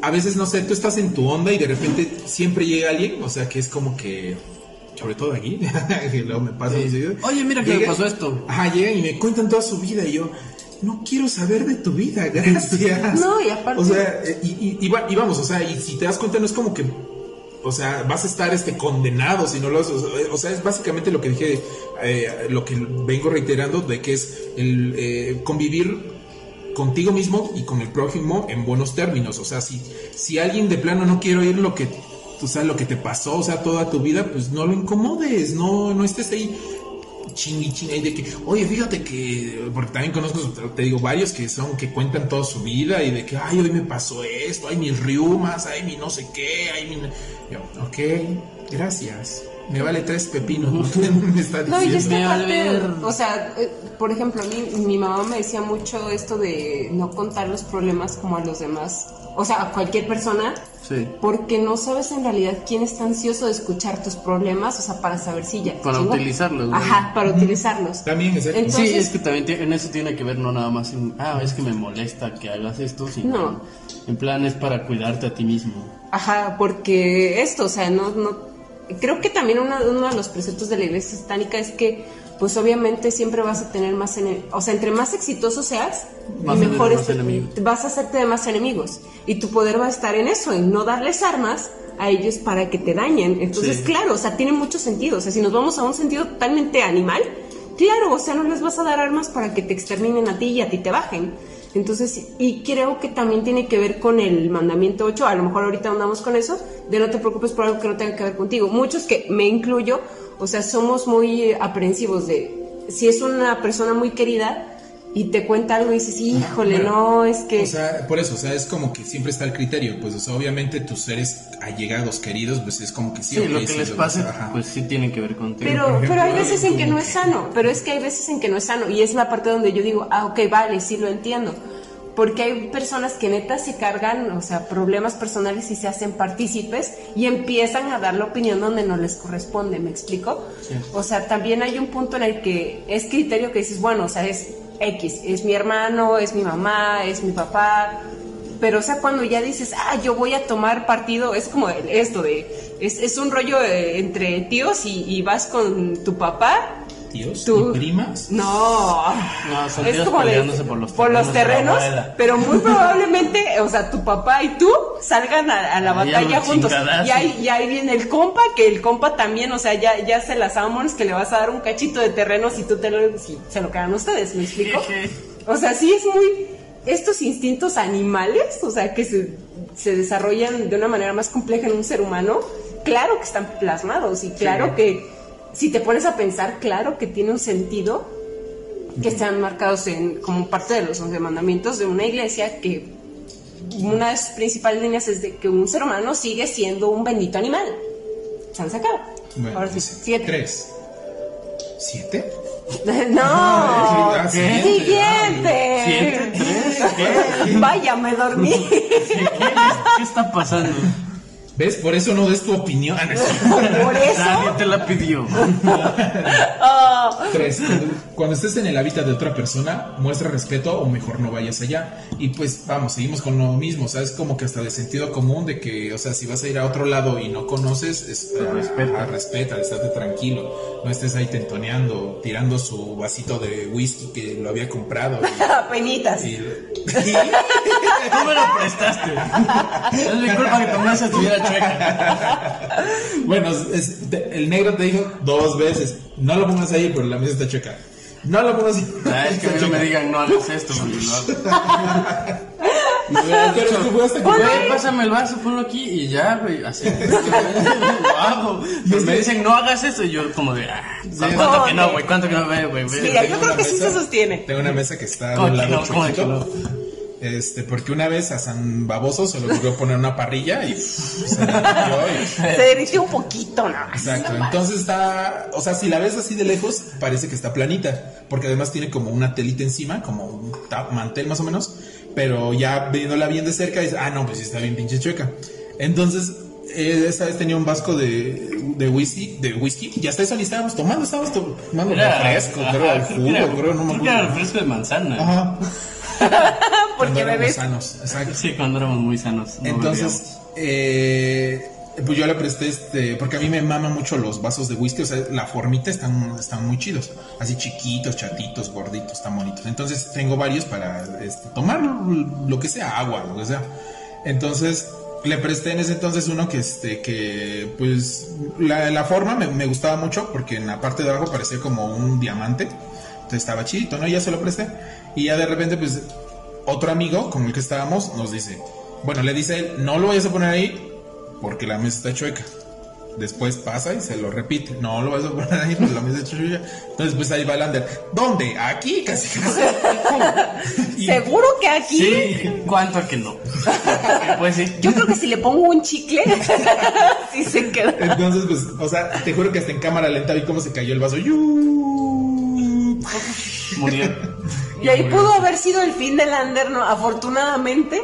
a veces, no sé, tú estás en tu onda y de repente siempre llega alguien, o sea, que es como que, sobre todo aquí, que luego me pasa seguido. Oye, mira que me pasó esto. Ajá, llegan y me cuentan toda su vida y yo, no quiero saber de tu vida, gracias. No, y aparte- O sea, eh, y, y- y vamos, o sea, y si te das cuenta, no es como que. O sea, vas a estar este condenado si no lo haces. O sea, es básicamente lo que dije, eh, lo que vengo reiterando, de que es el eh, convivir contigo mismo y con el prójimo en buenos términos. O sea, si, si alguien de plano no quiere oír lo que, o sea, lo que te pasó, o sea, toda tu vida, pues no lo incomodes, no, no estés ahí chingui chingui de que, oye, fíjate que, porque también conozco, te digo, varios que son, que cuentan toda su vida y de que, ay, hoy me pasó esto, ay, mis riumas, ay, mi no sé qué, ay, mi... Yo, ok, gracias, me vale tres pepinos, ¿no? me está No, y es que Me aparte, vale ver. o sea, eh, por ejemplo, a mí, mi mamá me decía mucho esto de no contar los problemas como a los demás, o sea, a cualquier persona, Sí. porque no sabes en realidad quién está ansioso de escuchar tus problemas, o sea, para saber si ya. Para utilizarlos, güey. Ajá, para utilizarlos. También es Entonces- Sí, es que también en eso tiene que ver no nada más en, ah, es que me molesta que hagas esto, sino No. en plan es para cuidarte a ti mismo. Ajá, porque esto, o sea, no, no, creo que también uno de los preceptos de la iglesia satánica es que, pues obviamente siempre vas a tener más, ene- o sea, entre más exitoso seas, y a tener mejor más es- enemigos. vas a hacerte de más enemigos. Y tu poder va a estar en eso, en no darles armas a ellos para que te dañen. Entonces, Sí. claro, o sea, tiene mucho sentido. O sea, si nos vamos a un sentido totalmente animal, claro, o sea, no les vas a dar armas para que te exterminen a ti y a ti te bajen. Entonces, y creo que también tiene que ver con el mandamiento 8, a lo mejor ahorita andamos con eso, de no te preocupes por algo que no tenga que ver contigo. Muchos que me incluyo, o sea, somos muy aprensivos de, si es una persona muy querida y te cuenta algo y dices, híjole, Bueno, no, es que... O sea, por eso, o sea, es como que siempre está el criterio, pues, o sea, obviamente tus seres allegados, queridos, pues es como que sí, lo que sí, les pase, pues sí tiene que ver contigo. Pero, pero hay veces en que no es sano, pero es que hay veces en que no es sano y es la parte donde yo digo, ah, ok, vale, sí lo entiendo. porque hay personas que neta se cargan, o sea, problemas personales y se hacen partícipes y empiezan a dar la opinión donde no les corresponde, ¿me explico? O sea, también hay un punto en el que es criterio que dices, bueno, o sea, es X, es mi hermano, es mi mamá, es mi papá, pero o sea, cuando ya dices, ah, yo voy a tomar partido, es como esto de, es, es un rollo eh, entre tíos y, y vas con tu papá tíos Tú- y primas. no, No, son es tíos como de- peleándose por los por los terrenos terrenos, pero muy probablemente, o sea, tu papá y tú salgan a, a la Ahí batalla juntos. Y ahí, y ahí viene el compa, que el compa también, o sea, ya, ya se las amores que le vas a dar un cachito de terreno si tú te lo, si se lo quedan ustedes, ¿me explico? O sea, sí es muy, estos instintos animales, o sea, que se, se desarrollan de una manera más compleja en un ser humano, claro que están plasmados y claro que si te pones a pensar, claro que tiene un sentido que están marcados en, como parte de los once mandamientos de una iglesia que una de sus principales líneas es de que un ser humano sigue siendo un bendito animal. Se han sacado. Bueno, Ahora sí, dice, siete. Tres. ¿Siete? no. Ah, siguiente. Siguiente. Siete, tres, Vaya, me dormí. ¿Qué, qué está pasando? ¿Ves? Por eso no des tu opinión. Ah. Por eso. Nadie te la pidió. Ah, Tres, cuando, estés en el hábitat de otra persona, muestra respeto o mejor no vayas allá. Y pues vamos, seguimos con lo mismo, o sea, es como que hasta de sentido común de que, o sea, si vas a ir a otro lado y no conoces, es, a, respeta. a- respeta, estate tranquilo, no estés ahí tentoneando, tirando su vasito de whisky que lo había comprado. Penitas. Y, y- Tú me lo prestaste. Es mi culpa que tu mesa estuviera chueca. bueno, es- te- el negro te dijo dos veces, no lo pongas ahí, pero la mesa está chueca. No lo pongas ahí. Ah, es que a mí no me digan no hagas esto tú jugaste con- Güey, pásame el vaso, ponlo aquí y ya, güey. Así. Lo hago. Pero me dicen no hagas esto y yo como de, ah, ¿cuánto que no, güey? ¿Cuánto que no, güey? Mira, yo creo que sí se sostiene. Tengo una mesa que está de ¿Cómo un que no? ¿Cómo que chuequito. no? Este, porque una vez a San Baboso se le ocurrió poner una parrilla y pff, se y- Se derritió un poquito, ¿no? Exacto, entonces está, o sea, si la ves así de lejos, parece que está planita, porque además tiene como una telita encima, como un mantel más o menos, pero ya viéndola bien de cerca, dices, ah, no, pues sí está bien pinche chueca. Entonces, eh, esa vez tenía un vasco de, de whisky, de whisky, y hasta eso ni estábamos tomando, estábamos tomando Era- refresco, ajá, creo, que jugo, creo, no me creo que era acuerdo. refresco de manzana. Ajá. Porque Cuando éramos bebés. sanos, exacto. Sí, cuando éramos muy sanos. no Entonces, eh, pues yo le presté este, porque a mí me maman mucho los vasos de whisky, o sea, la formita están, están muy chidos, así chiquitos, chatitos, gorditos, están bonitos. Entonces tengo varios para este, tomar lo que sea, agua, lo que sea. Entonces le presté en ese entonces uno que, este, que pues la, la forma me, me gustaba mucho porque en la parte de abajo parecía como un diamante. Entonces estaba chidito, ¿no? Y ya se lo presté. Y ya de repente, pues, otro amigo con el que estábamos nos dice, bueno, le dice él, no lo vayas a poner ahí porque la mesa está chueca. Después pasa y se lo repite, no lo vayas a poner ahí porque la mesa está chueca. Entonces, pues ahí va el Ander, ¿dónde? Aquí, casi, casi. Y- Seguro que aquí. Sí, ¿cuánto que no? Pues sí. Yo creo que si le pongo un chicle, sí se queda. Entonces, pues, o sea, te juro que hasta en cámara lenta vi cómo se cayó el vaso. ¡Yu! Murió. Y ahí pudo haber sido el fin del Ander, ¿no? Afortunadamente.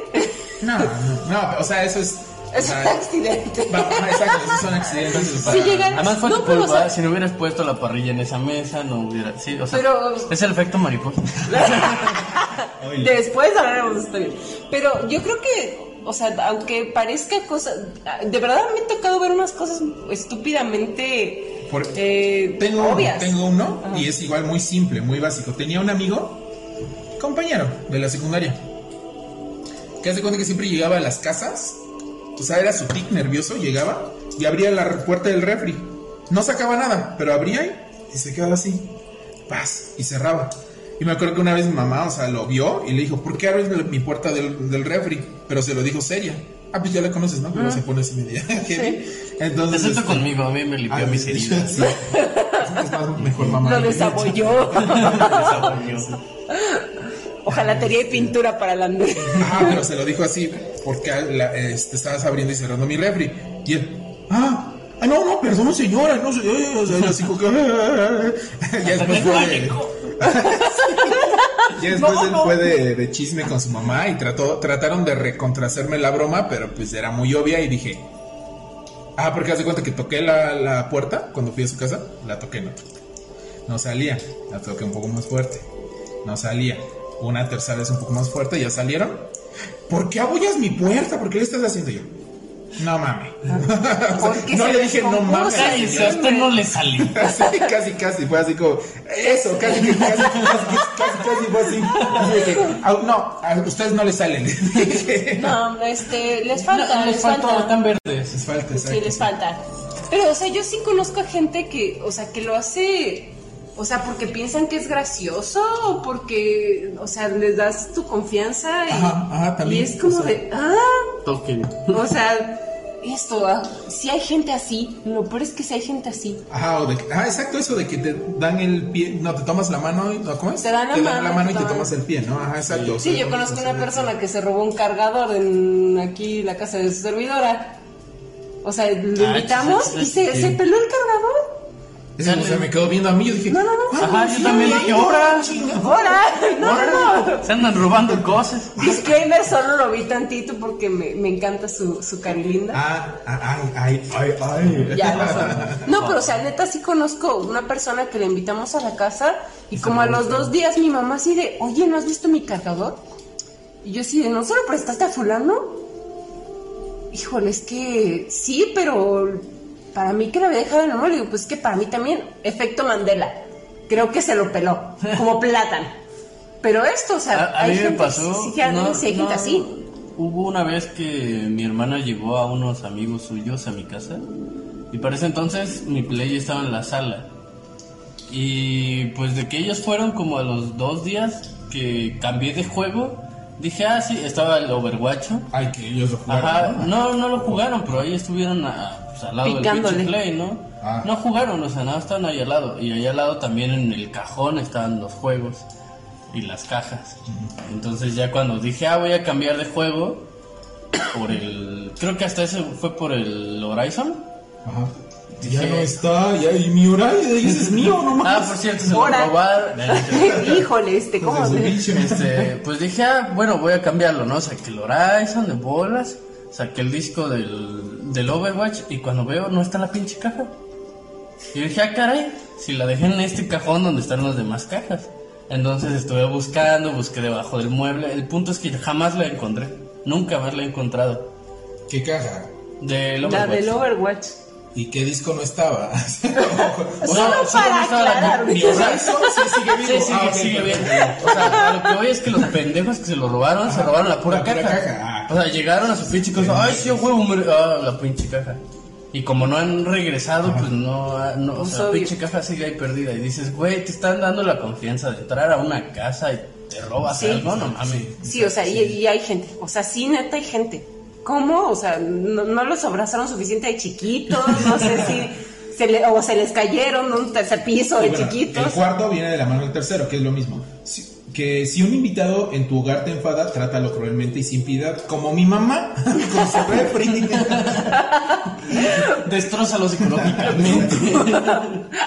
No, no, no, o sea, eso es. Es un accidente. va- exacto, esos son accidentes. Si llegan- Además fue No, tu pero, culpa, o sea- si no hubieras puesto la parrilla en esa mesa, no hubiera... Sí, o sea, Pero- es el efecto mariposa. Después hablaremos de esto bien. Pero yo creo que, o sea, aunque parezca cosa. De verdad me ha tocado ver unas cosas estúpidamente. Por- eh, Tengo, obvias. tengo uno Ajá. y es igual muy simple, muy básico. Tenía un amigo, compañero de la secundaria, que hace cuenta que siempre llegaba a las casas, o sea, era su tic nervioso, llegaba y abría la puerta del refri. No sacaba nada, pero abría y, y se quedaba así, paz, y cerraba. Y me acuerdo que una vez mi mamá, o sea, lo vio y le dijo, ¿por qué abres mi puerta del, del refri? Pero se lo dijo seria. Ah, pues ya la conoces, ¿no? Pero se pone así media. heavy. Entonces. Te siento este, conmigo, a mí me limpió Ah, mis heridas. sí. Es más, mejor mamá. Lo desabolló. Desabolló. Ojalatería y pintura para el Ander. Ajá, pero se lo dijo así porque la- este, estabas abriendo y cerrando mi refri. Y él, ah, ah, no, no, perdón, señora, no sé, o sea, así como que, ya después fue, Ya después No, él no. fue de, de chisme con su mamá y trató, trataron de recontracerme la broma, pero pues era muy obvia y dije. Ah, porque haz de cuenta que toqué la, la puerta cuando fui a su casa, la toqué, no. No salía, la toqué un poco más fuerte. No salía. Una tercera vez un poco más fuerte, ya salieron. ¿Por qué abullas mi puerta? ¿Por qué le estás haciendo yo? No mames. No le dije no mames. Usted no le salió. Sí, casi, casi, fue así como, eso, casi, casi, casi, casi, casi, casi fue así. Así de que, "Ah, no, a ustedes no les salen. No, este, les falta, No, les falta. están verdes. Les falta, Sí, les falta. Pero, o sea, yo sí conozco a gente que, o sea, que lo hace, o sea, porque piensan que es gracioso o porque, o sea, les das tu confianza y, Ajá, ajá, también, y es como o sea. de, ah, Toquen. o sea, esto, ah, si hay gente así, lo peor es que si hay gente así. Ajá, o de que- ah, exacto, eso de que te dan el pie, no, te tomas la mano, y- ¿no, ¿cómo es? Te dan la mano, y te tomas el pie, ¿no? Ajá, exacto. o Sí, sea, yo no, conozco una persona que se robó un cargador en aquí la casa de su servidora. O sea, lo Ah, invitamos y se, sí. se peló el cargador. Ese, o sea, me quedó viendo a mí, yo dije, No, no, no. "Ah, Ajá, yo también no, dije, no, "Ahora". chinga". ¡Hola! No, no, no. Se andan robando cosas. Disclaimer, solo lo vi tantito porque me, me encanta su, su carilinda. Ah, ah, ay, ay, ay, ay. Ya sé. No, pero o sea, neta sí conozco una persona que le invitamos a la casa y como a los dos días mi mamá así de, oye, ¿no has visto mi cargador? Y yo así de, ¿no se lo prestaste a fulano? Híjole, es que sí, pero para mí que le había dejado en el amor, digo, pues que para mí también, efecto Mandela. Creo que se lo peló, como plátano. Pero esto, o sea, A, a hay mí me gente, pasó. sí, sí, no, sí hay gente no, así. Hubo una vez que mi hermana llevó a unos amigos suyos a mi casa. Y para ese entonces mi play estaba en la sala. Y pues de que ellos fueron como a los dos días que cambié de juego, dije, ah, sí, estaba el Overwatch. Ay, que ellos lo jugaron. Ajá, ¿no? no, no lo jugaron, pero ahí estuvieron a- al lado Picándole. del play, ¿no? Ah. No jugaron, o sea, nada, estaban ahí al lado. Y ahí al lado también en el cajón estaban los juegos y las cajas. Entonces ya cuando dije, ah, voy a cambiar de juego por el... Creo que hasta ese fue por el Horizon. Ajá. Ya no está, ya, y mi horario, es mío, no Ah, por cierto, se lo robaron. Híjole, este, ¿cómo? Pues se-. Este, pues dije, ah, bueno, voy a cambiarlo, ¿no? Saqué el Horizon de bolas, saqué el disco del, del Overwatch y cuando veo no está la pinche caja. Y dije, ah, caray, si la dejé en este cajón donde están las demás cajas. Entonces estuve buscando, busqué debajo del mueble. El punto es que jamás la encontré. Nunca más la he encontrado. ¿Qué caja? Del La Overwatch. del Overwatch. ¿Y qué disco no estaba? o Solo- Solo para no estaba la- aclarar. mi ¿Mi Horizon. Sí sigue vivo? Sí, sigue, Ah, sigue bien. perfecto. O sea, a lo que voy es que los pendejos que se lo robaron, se robaron la pura la pura caja. caja, ah. O sea, llegaron a su pinche cosa, ay, sí, huevo, hombre. Ah, la pinche caja. Y como no han regresado, pues no, ah, no o sea, la pinche caja sigue ahí perdida. Y dices, güey, te están dando la confianza de entrar a una casa y te robas Sí. algo, no mames. Sí, o sea, y, y hay gente. O sea, sí, neta, hay gente. ¿Cómo? O sea, no, no los abrazaron suficiente de chiquitos. No sé si. Se le, o se les cayeron un tercer piso de bueno, chiquitos. El cuarto viene de la mano del tercero, que es lo mismo. Si- que si un invitado en tu hogar te enfada, trátalo cruelmente y sin piedad, como mi mamá con su refri. Destrózalo psicológicamente.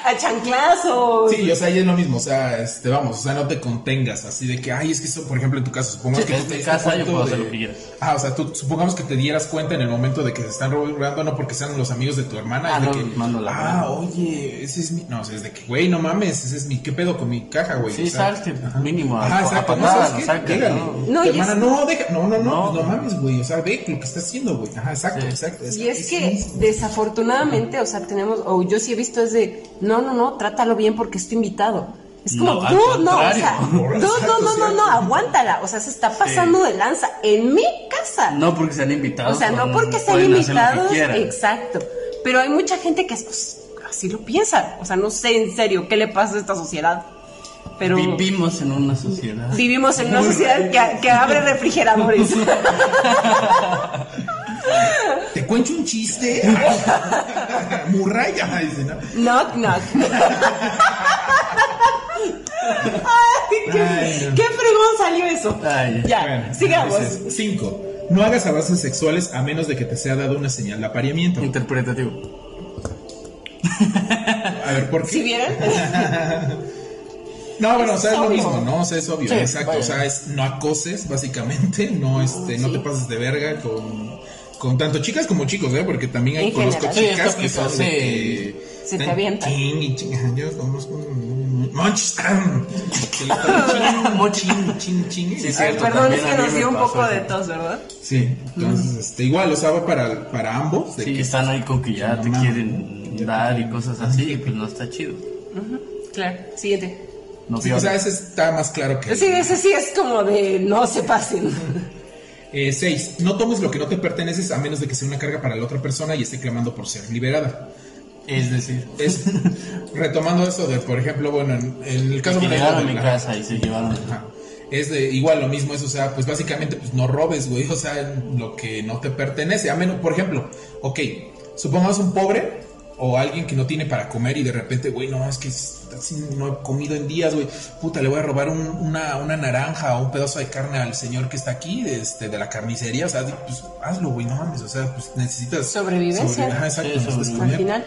A chanclazo. Sí, o sea, y es lo mismo, o sea, este, vamos, o sea, no te contengas así de que, ay, es que eso, por ejemplo, en tu caso, supongamos Sí, que es tú te casa, yo puedo de- hacer lo que quieras. Ah, o sea, tú supongamos que te dieras cuenta en el momento de que se están robando, no porque sean los amigos de tu hermana, Ah, es de no, que, mando la ah, mano. oye, ese es mi, no, o sea, es de que, güey, no mames, ese es mi, ¿qué pedo con mi caja, güey? Sí, O sea, salte, ajá. mínimo, a- Ajá, a exacto, no, ¿sabes qué? ¿no? No, hermana, es- no, deja, no, no, no, No. pues no mames, güey, o sea, ve lo que está haciendo, güey, ajá, exacto, Sí. exacto. Y es que desafortunadamente, o sea, tenemos, o yo sí he visto es de, no, no, no, trátalo bien porque es tu invitado. Es como, No, al no, no, o sea, no, no, no, no, no, aguántala. O sea, se está pasando de lanza en mi casa. No porque sean invitados. o sea, no pues, porque sean invitados, exacto. Pero hay mucha gente que pues, así lo piensa. O sea, no sé en serio qué le pasa a esta sociedad. Pero Vivimos en una sociedad. vivimos en una sociedad que, que abre refrigeradores. ¿Te cuento un chiste? Murray, ajá, dice, ¿no? knock, knock. Ay, qué, Ay, no. qué fregón salió eso. Ay, ya, Bueno, sigamos. dices, Cinco. No hagas avances sexuales a menos de que te sea dado una señal de apareamiento. Interpretativo. A ver, ¿por qué? ¿Si vieran? No, bueno, o sea, es lo mismo, ¿no? O sea, es obvio, Sí, exacto. vaya. O sea, es no acoses, básicamente, no, este, no te pases de verga con, con tanto chicas como chicos, ¿eh? Porque también hay conozco chicas que son de que Se te avientan. ching y ching. Yo conozco están ching, ching, ching. Sí. Ay, Cierto, perdón, es que nos dio un poco de tos, ¿verdad? Sí, entonces, este, igual, o sea, va para, para ambos. De Sí, que están ahí con que ya te quieren dar y cosas así, y pues no está chido. Claro, siguiente. No Sí, o sea, ese está más claro que. Sí, ese sí es como de no se pasen. Eh, seis, no tomes lo que no te perteneces a menos de que sea una carga para la otra persona y esté clamando por ser liberada. Es decir, Es retomando eso de, por ejemplo, bueno, en, en el caso que de llegaron a mi la- casa y se llevaron. Ajá. Es de igual lo mismo, es, o sea, pues básicamente, pues no robes, güey, o sea, lo que no te pertenece. A menos, por ejemplo, ok, supongamos un pobre o alguien que no tiene para comer y de repente, güey, no, es que no he comido en días, güey, puta, le voy a robar un- una, una naranja o un pedazo de carne al señor que está aquí, de, este, de la carnicería, o sea, pues hazlo, güey, no mames, o sea, pues necesitas... Sobrevivencia. Ajá, exacto, Sí, sobrevivencia. Al final.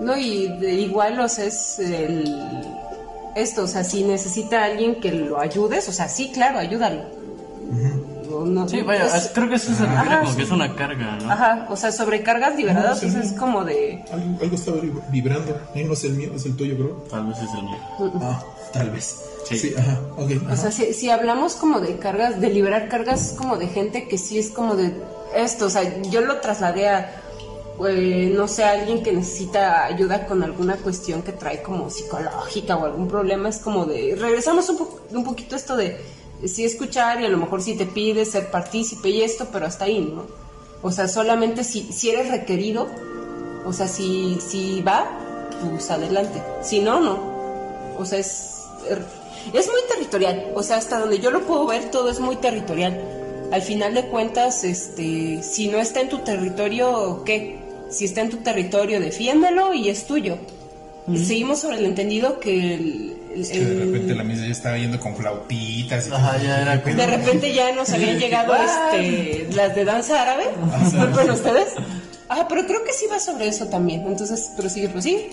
No, y de igual, o sea, es el. Esto, o sea, si necesita alguien que lo ayudes, o sea, sí, claro, ayúdalo. O no- Sí, vaya, es- creo que eso se refiere Ajá, como sí. que es una carga, ¿no? Ajá, o sea, sobrecargas liberadas, No, sí, o sea, es como de. Algo, algo está vib- vibrando, eh, no es el mío, es el tuyo, bro. Tal vez es el mío. Ah, tal vez. Sí. Sí, ajá, ok. O sea, si, si hablamos como de cargas, de liberar cargas como de gente que sí es como de esto, o sea, yo lo trasladé a, eh, no sé, a alguien que necesita ayuda con alguna cuestión que trae como psicológica o algún problema, es como de, regresamos un, po- un poquito a esto de, sí escuchar y a lo mejor sí te pide ser partícipe y esto, pero hasta ahí, ¿no? O sea, solamente si, si eres requerido, o sea, si, si va, pues adelante, si no, no. O sea, es, er, es muy territorial. O sea, hasta donde yo lo puedo ver, todo es muy territorial. Al final de cuentas, este, si no está en tu territorio, ¿qué? Si está en tu territorio, defiéndelo y es tuyo. Seguimos sobre el entendido que el- Es que de repente la misa ya estaba yendo con flautitas. Y Ajá, ya era como... de repente ya nos habían llegado este, las de danza árabe. ¿Disculpen ustedes? Ah, pero creo que sí va sobre eso también. Entonces, prosigue, prosigue.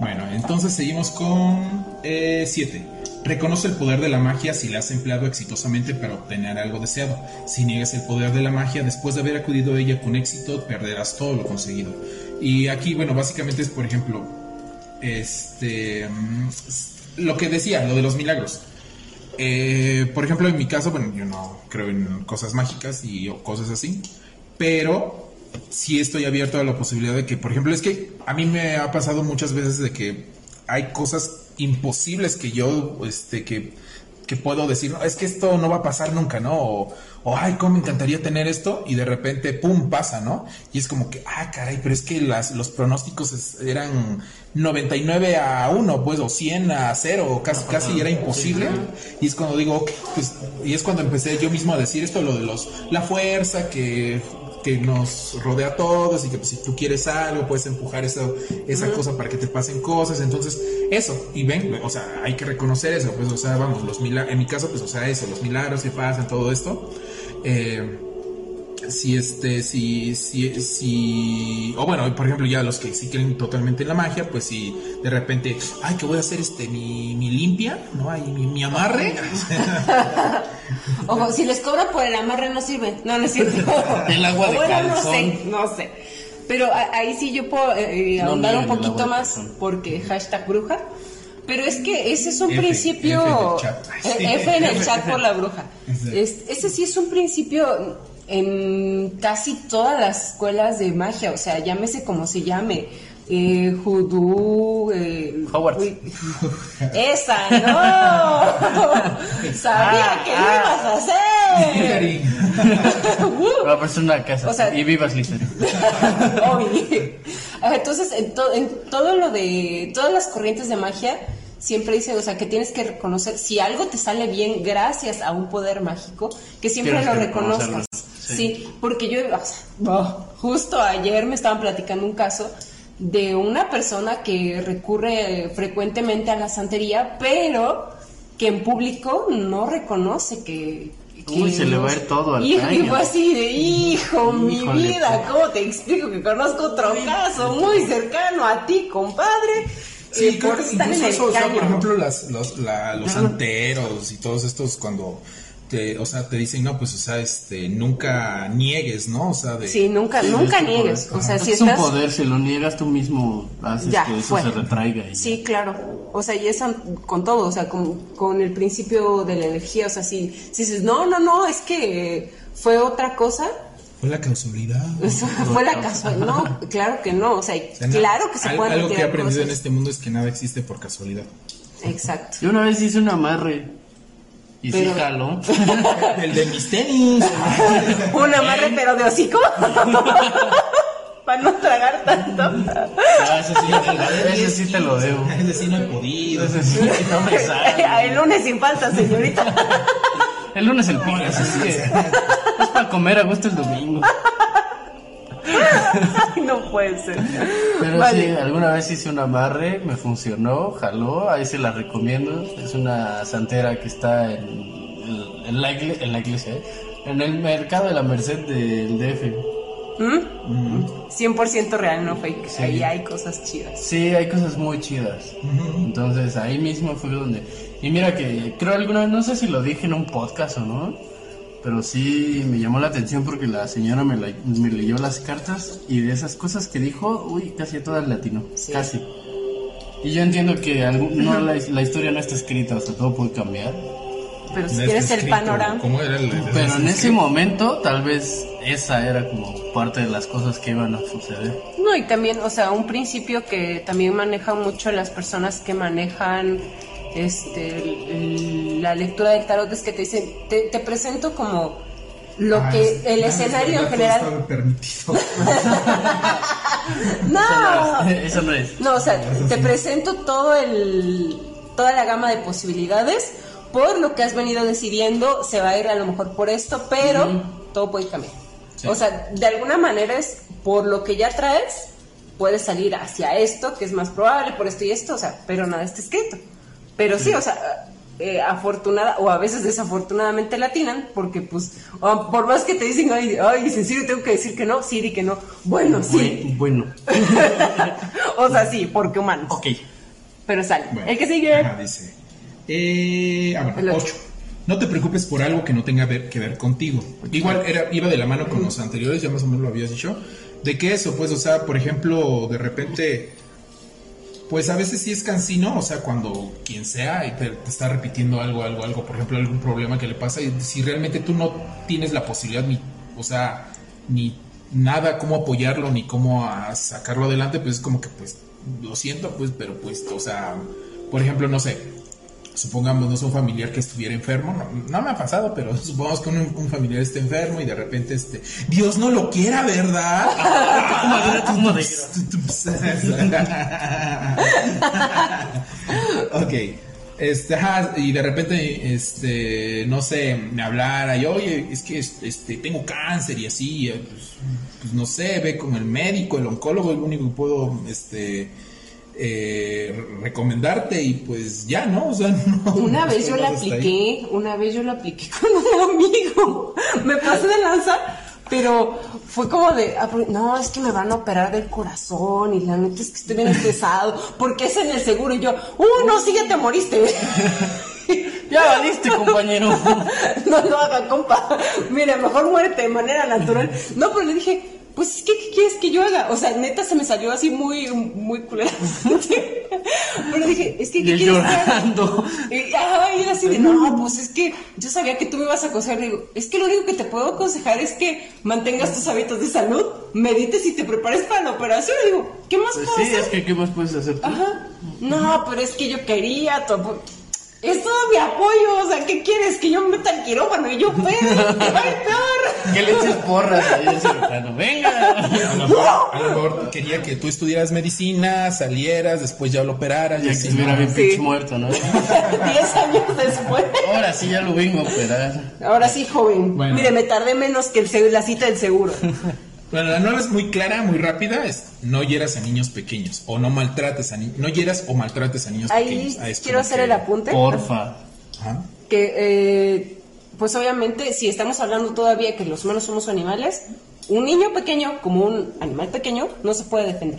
Bueno, entonces seguimos con 7. Reconoce el poder de la magia si la has empleado exitosamente para obtener algo deseado. Si niegas el poder de la magia después de haber acudido a ella con éxito, perderás todo lo conseguido. Y aquí, bueno, básicamente es, por ejemplo, este, mm, lo que decía, lo de los milagros. Eh, por ejemplo, en mi caso, bueno, yo no creo en cosas mágicas y o cosas así, pero sí estoy abierto a la posibilidad de que, por ejemplo, es que a mí me ha pasado muchas veces de que hay cosas imposibles que yo, este, que, que puedo decir, no, es que esto no va a pasar nunca, ¿no? O, o, ay, cómo me encantaría tener esto, y de repente, pum, pasa, ¿no? Y es como que, ah, caray, pero es que las, los pronósticos es- eran 99 a 1, pues, o 100 a 0, casi, casi era imposible. Y es cuando digo, ok, pues, y es cuando empecé yo mismo a decir esto, lo de los, la fuerza que, que nos rodea a todos y que pues, si tú quieres algo, puedes empujar esa, esa cosa para que te pasen cosas. Entonces, eso, y ven, o sea, hay que reconocer eso, pues, o sea, vamos, los milagros, en mi caso, pues, o sea, eso, los milagros que pasan, todo esto. Eh, si este, si, si, si, o bueno, por ejemplo, ya los que sí creen totalmente en la magia, pues si de repente, ay, que voy a hacer este, mi, mi limpia, ¿no? Ay, mi, mi amarre. Ojo, si les cobran por el amarre no sirve. No, no es cierto. El agua de bueno, no calzón. sé, no sé. Pero ahí sí yo puedo eh, eh, No ahondar un poquito más calzón. porque hashtag bruja. Pero es que ese es un F, principio... F en el chat. F en el chat por la bruja. Es- ese sí es un principio en casi todas las escuelas de magia. O sea, llámese como se llame. Eh, Hoodoo, eh, Hogwarts. uy, esa, no. Sabía que lo ibas a hacer. Va a parecer una casa. O sea- y vivas Slytherin. Ah, Entonces, en, to- en todo lo de todas las corrientes de magia, siempre dice, o sea, que tienes que reconocer si algo te sale bien gracias a un poder mágico, que siempre Tienes lo reconozcas. reconocerlo, Sí. sí. porque yo, o sea, oh, justo ayer me estaban platicando un caso de una persona que recurre frecuentemente a la santería, pero que en público no reconoce que... que Uy, se le va a ir todo al y, y caño. fue así de, hijo, mi vida, ¿cómo te explico que conozco otro caso muy cercano a ti, compadre? Sí, eh, creo por que incluso o sea, por ejemplo, las, los, la- los santeros y todos estos cuando te, o sea, te dicen, no, pues, o sea, este, nunca niegues, ¿no? O sea, de... Sí, nunca, nunca niegues. O sea, si es un estás... poder, si lo niegas tú mismo, haces Ya, que eso fue. se retraiga. y- Sí, claro. O sea, y eso con todo, o sea, con, con el principio de la energía. O sea, si, si dices, no, no, no, es que fue otra cosa, Fue la causalidad. fue la casualidad. No, claro que no. O sea, O sea, claro que se al- pueden Algo que he aprendido en cosas. este mundo es que nada existe por casualidad. Exacto. Yo una vez hice un amarre y sí Pero- jaló. El de mis tenis. Un amarre, pero de hocico. Para no tragar tanto. Ah, ese, sí, ese sí te lo debo. Ese sí no he podido. Ese sí no me sale. El lunes sin falta, señorita. El lunes el pollo, así que es para comer a gusto el domingo. Ay, no puede ser. Pero Vale. sí, alguna vez hice un amarre, me funcionó, jaló, ahí se la recomiendo. Es una santera que está en, en la, igle- en la iglesia, ¿eh? en el mercado de la Merced del DF. ¿Mm? 100% real, no fake. Ahí hay cosas chidas. Sí, hay cosas muy chidas. Entonces ahí mismo fue donde... Y mira que creo alguna vez, no sé si lo dije en un podcast o no, pero sí me llamó la atención porque la señora me, la- me leyó las cartas y de esas cosas que dijo, uy, casi a todas latino, Sí. casi. Y yo entiendo que algún- no, la, la historia no está escrita, o sea, todo puede cambiar. Pero si No quieres el panorama. ¿Cómo era el Pero en ese momento, tal vez esa era como parte de las cosas que iban a suceder. No, y también, o sea, un principio que también manejan mucho las personas que manejan este el- la lectura del tarot es que te dicen, te, te presento como lo Ah, que el escenario es en general. todo estaba permitido. No, Eso no es. no, o sea, te presento todo el toda la gama de posibilidades por lo que has venido decidiendo, se va a ir a lo mejor por esto, pero todo puede cambiar. Sí. O sea, de alguna manera es por lo que ya traes, puedes salir hacia esto, que es más probable, por esto y esto, o sea, pero nada está escrito. Pero sí, o sea, eh, afortunada o a veces desafortunadamente latinan, porque pues, por más que te dicen, ay, ay, en serio tengo que decir que no, sí, di que no. Bueno, sí. Bueno, o sea, sí, porque humanos. ok. Pero sale. Bueno, el que sigue. ajá, dice. Eh, ah, bueno, ocho. 8. No te preocupes por algo que no tenga ver- que ver contigo. Igual era, iba de la mano con los anteriores, ya más o menos lo habías dicho. De que eso, pues, o sea, por ejemplo, de repente, pues a veces sí es cansino, o sea, cuando quien sea y te, está repitiendo algo, algo, algo, por ejemplo, algún problema que le pasa, y si realmente tú no tienes la posibilidad, ni, o sea, ni nada cómo apoyarlo, ni cómo sacarlo adelante, pues es como que, pues, lo siento, pues, pero pues, o sea, por ejemplo, no sé, supongamos, no es un familiar que estuviera enfermo, no, no me ha pasado, pero supongamos que un, un familiar esté enfermo y de repente, este, Dios no lo quiera, ¿verdad? ok. Este, ajá, y de repente, este, no sé, me hablara y, oye, es que este, tengo cáncer y así, pues, pues, no sé, ve con el médico, el oncólogo, el único que puedo, este, eh, recomendarte y pues ya, ¿no? O sea, no. Una no vez yo la apliqué, una vez yo la apliqué con un amigo. Me pasé de lanza, pero fue como de, ah, pues, no, es que me van a operar del corazón y la neta es que estoy bien estresado, porque es en el seguro y yo, uh, no, sí, ya te moriste. Ya valiste, compañero. no lo haga, compa. Mira, mejor muérete de manera natural. No, pero le dije, pues es que, ¿qué quieres que yo haga? O sea, neta se me salió así muy, muy culera. pero dije, es que, Y ¿qué él quieres que haga? llorando. Y, así de, no, pues es que yo sabía que tú me ibas a aconsejar. Le digo, es que lo único que te puedo aconsejar es que mantengas tus hábitos de salud, medites y te prepares para la operación. Le digo, ¿qué más Pues puedo sí, hacer? es que ¿qué más puedes hacer tú? Ajá. No, pero es que yo quería tu apo- Es todo mi apoyo, o sea, ¿qué quieres? Que yo me meta al quirófano y yo puedo, que va peor. Que le eches porras ahí al cirujano. Venga. A lo, mejor, a lo mejor quería que tú estudiaras medicina, salieras, después ya lo operaras y Ya que así. estuviera bien pinche muerto, ¿no? Diez años después. Ahora sí ya lo vengo a operar. Ahora sí, joven. Bueno. Mire, me tardé menos que el la cita del seguro. Bueno, la norma es muy clara, muy rápida, es no hieras a niños pequeños o no maltrates a niños, no hieras o maltrates a niños Ahí pequeños. Ah, es quiero hacer que- el apunte. Porfa. Que eh, pues obviamente si estamos hablando todavía que los humanos somos animales, un niño pequeño como un animal pequeño no se puede defender.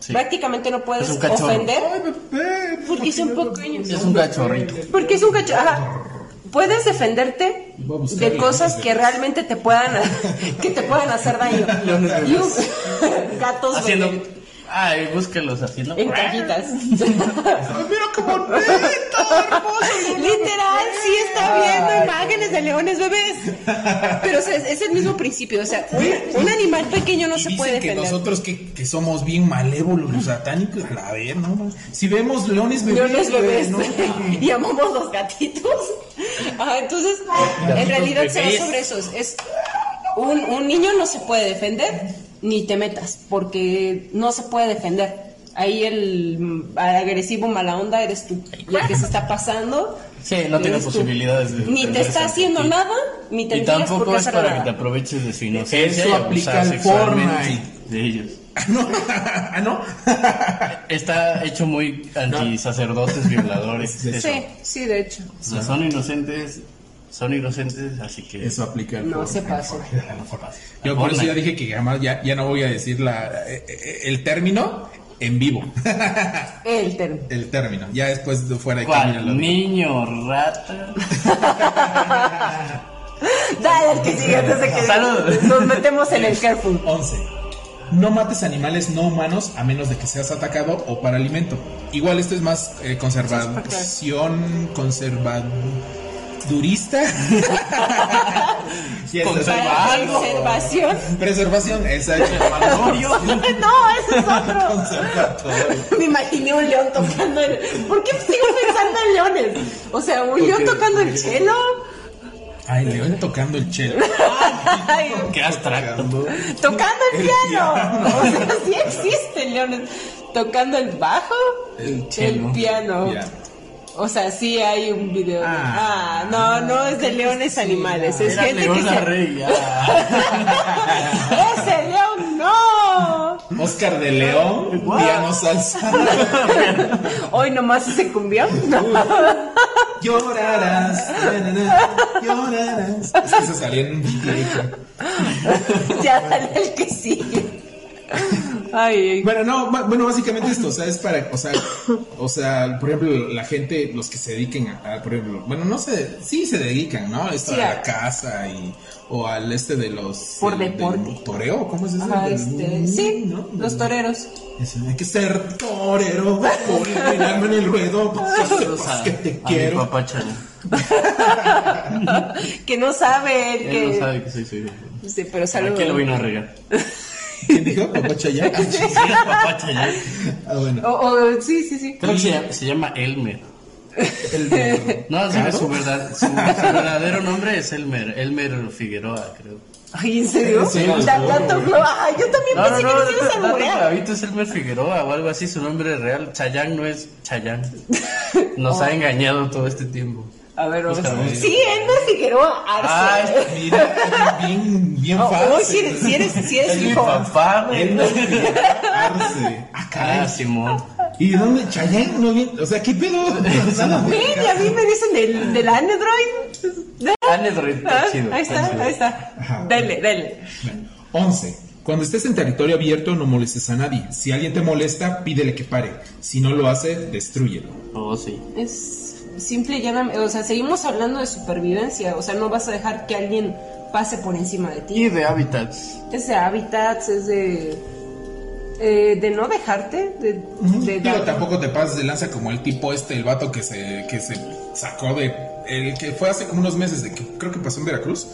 Sí. Prácticamente no puedes ofender Ay, bebé, porque son pequeños. Es un cachorrito. Porque es un cachorro. Puedes defenderte de cosas que realmente te puedan que te puedan hacer daño. Leones Y un- gatos Haciendo. bebés Ay, búsquelos haciendo. en cajitas. Ay, mira qué bonito, hermoso. Literal, sí está viendo imágenes de leones bebés. Pero o sea, es, es el mismo principio. O sea, un, un animal pequeño no Y se dicen puede que defender. nosotros que, que somos bien malévolos, los satánicos, a la ver, ¿no? Si vemos leones bebés, Leones bebés. ¿no? y amamos los gatitos. Ah, entonces, en realidad se va sobre eso. Es un, un niño no se puede defender, ni te metas, porque no se puede defender. Ahí el agresivo mala onda eres tú. Y el que se está pasando. Sí, no tiene eres tú. posibilidades de. Ni te está haciendo ti. nada, ni Y tendrías por tampoco qué es hacer para nada. que te aproveches de su inocencia Eso y aplica Fortnite. de ellos. ¿No? ¿Ah, no? Está hecho muy anti sacerdotes violadores. Sí. eso. Sí, sí, de hecho. O sea, son inocentes, son inocentes, así que Eso aplica No se pase. Yo por eso ya dije que jamás, ya, ya no voy a decir la, eh, eh, el término en vivo. El término. el término. Ya después de fuera de cámara Niño, rata. Dale al que sigue antes de que Salud. nos metemos en el careful. 11. No mates animales no humanos a menos de que seas atacado o para alimento. Igual esto es más eh, conservación, conservadurista. Es- Conserva- conservación. Preservación, exacto. Conservatorio. No, ese es otro. Conservatorio. Me imaginé un león tocando el... ¿Por qué sigo pensando en leones? O sea, un león tocando el cello. Ay, León tocando el chelo. Ay, Qué abstracto. tocando el piano. O sea, sí existen leones. Tocando el bajo. El piano. O sea, sí hay un video. de- Ah. Ah, no, no es de leones animales. Es gente León que se... Rey. ah. ¡Ese león no! Oscar de León, piano salsa. Hoy nomás ese cumbión. Llorarás, na, na, na, llorarás. Es que se salía en un videoclip. ya dale el que sigue. Ay, Bueno, no, bueno, básicamente esto, o sea, es para, o sea, o sea, por ejemplo, la gente, los que se dediquen a, a, por ejemplo, bueno, no sé, sí se dedican, ¿no? Esto Sí, a la casa y, o al este de los... Por deporte. del toreo, ¿cómo es eso? Ajá, Del- este, sí, ¿no? los toreros. Ese, Hay que ser torero, ponerme en el ruedo, sepas a, que te a mi quiero. papá que no sabe él que. No sabe que soy suyo. Sí, pero ¿A saludos. quién lo vino a regar? ¿Quién dijo? ¿Papá Chayán? Ah, Sí, el papá Chayán. Ah, bueno. O- o- sí, sí, sí. Creo que se llama, se llama Elmer. El de- No, su, verdad, su, su verdadero nombre es Elmer. Elmer Figueroa, creo. Ay, ¿en serio? Sí. Dato glo- Ay, yo también No, no, pensé no, que no, Tato alburear. Clavito es Elmer Figueroa o algo así, su nombre real. Chayán no es Chayán. Nos ha engañado todo este tiempo. A ver, vamos a ver. Sí, Elmer Figueroa Ah, Arce. este- Mira, bien, bien Oh, fácil. oh, si eres, si eres, si eres Es mi hijo. papá, güey. Él no Arce. Ah, caray. Ah, Simón. ¿Y de dónde? Chayán, no bien. O sea, ¿qué pedo? Nada. Ven, y a mí me dicen del, del Android. Android, Ah, está chido. ahí está, ahí está. Ajá. Dale, dale. 11. Cuando estés en territorio abierto, no molestes a nadie. Si alguien te molesta, pídele que pare. Si no lo hace, destrúyelo. Oh, sí. Es simple y llanamente, o sea, seguimos hablando de supervivencia, o sea, no vas a dejar que alguien pase por encima de ti. Y de hábitats. Es de hábitats, es de... eh, de no dejarte, de... de Digo, dar- tampoco te pases de lanza como el tipo este, el vato que se, que se sacó de. El que fue hace como unos meses, de que creo que pasó en Veracruz.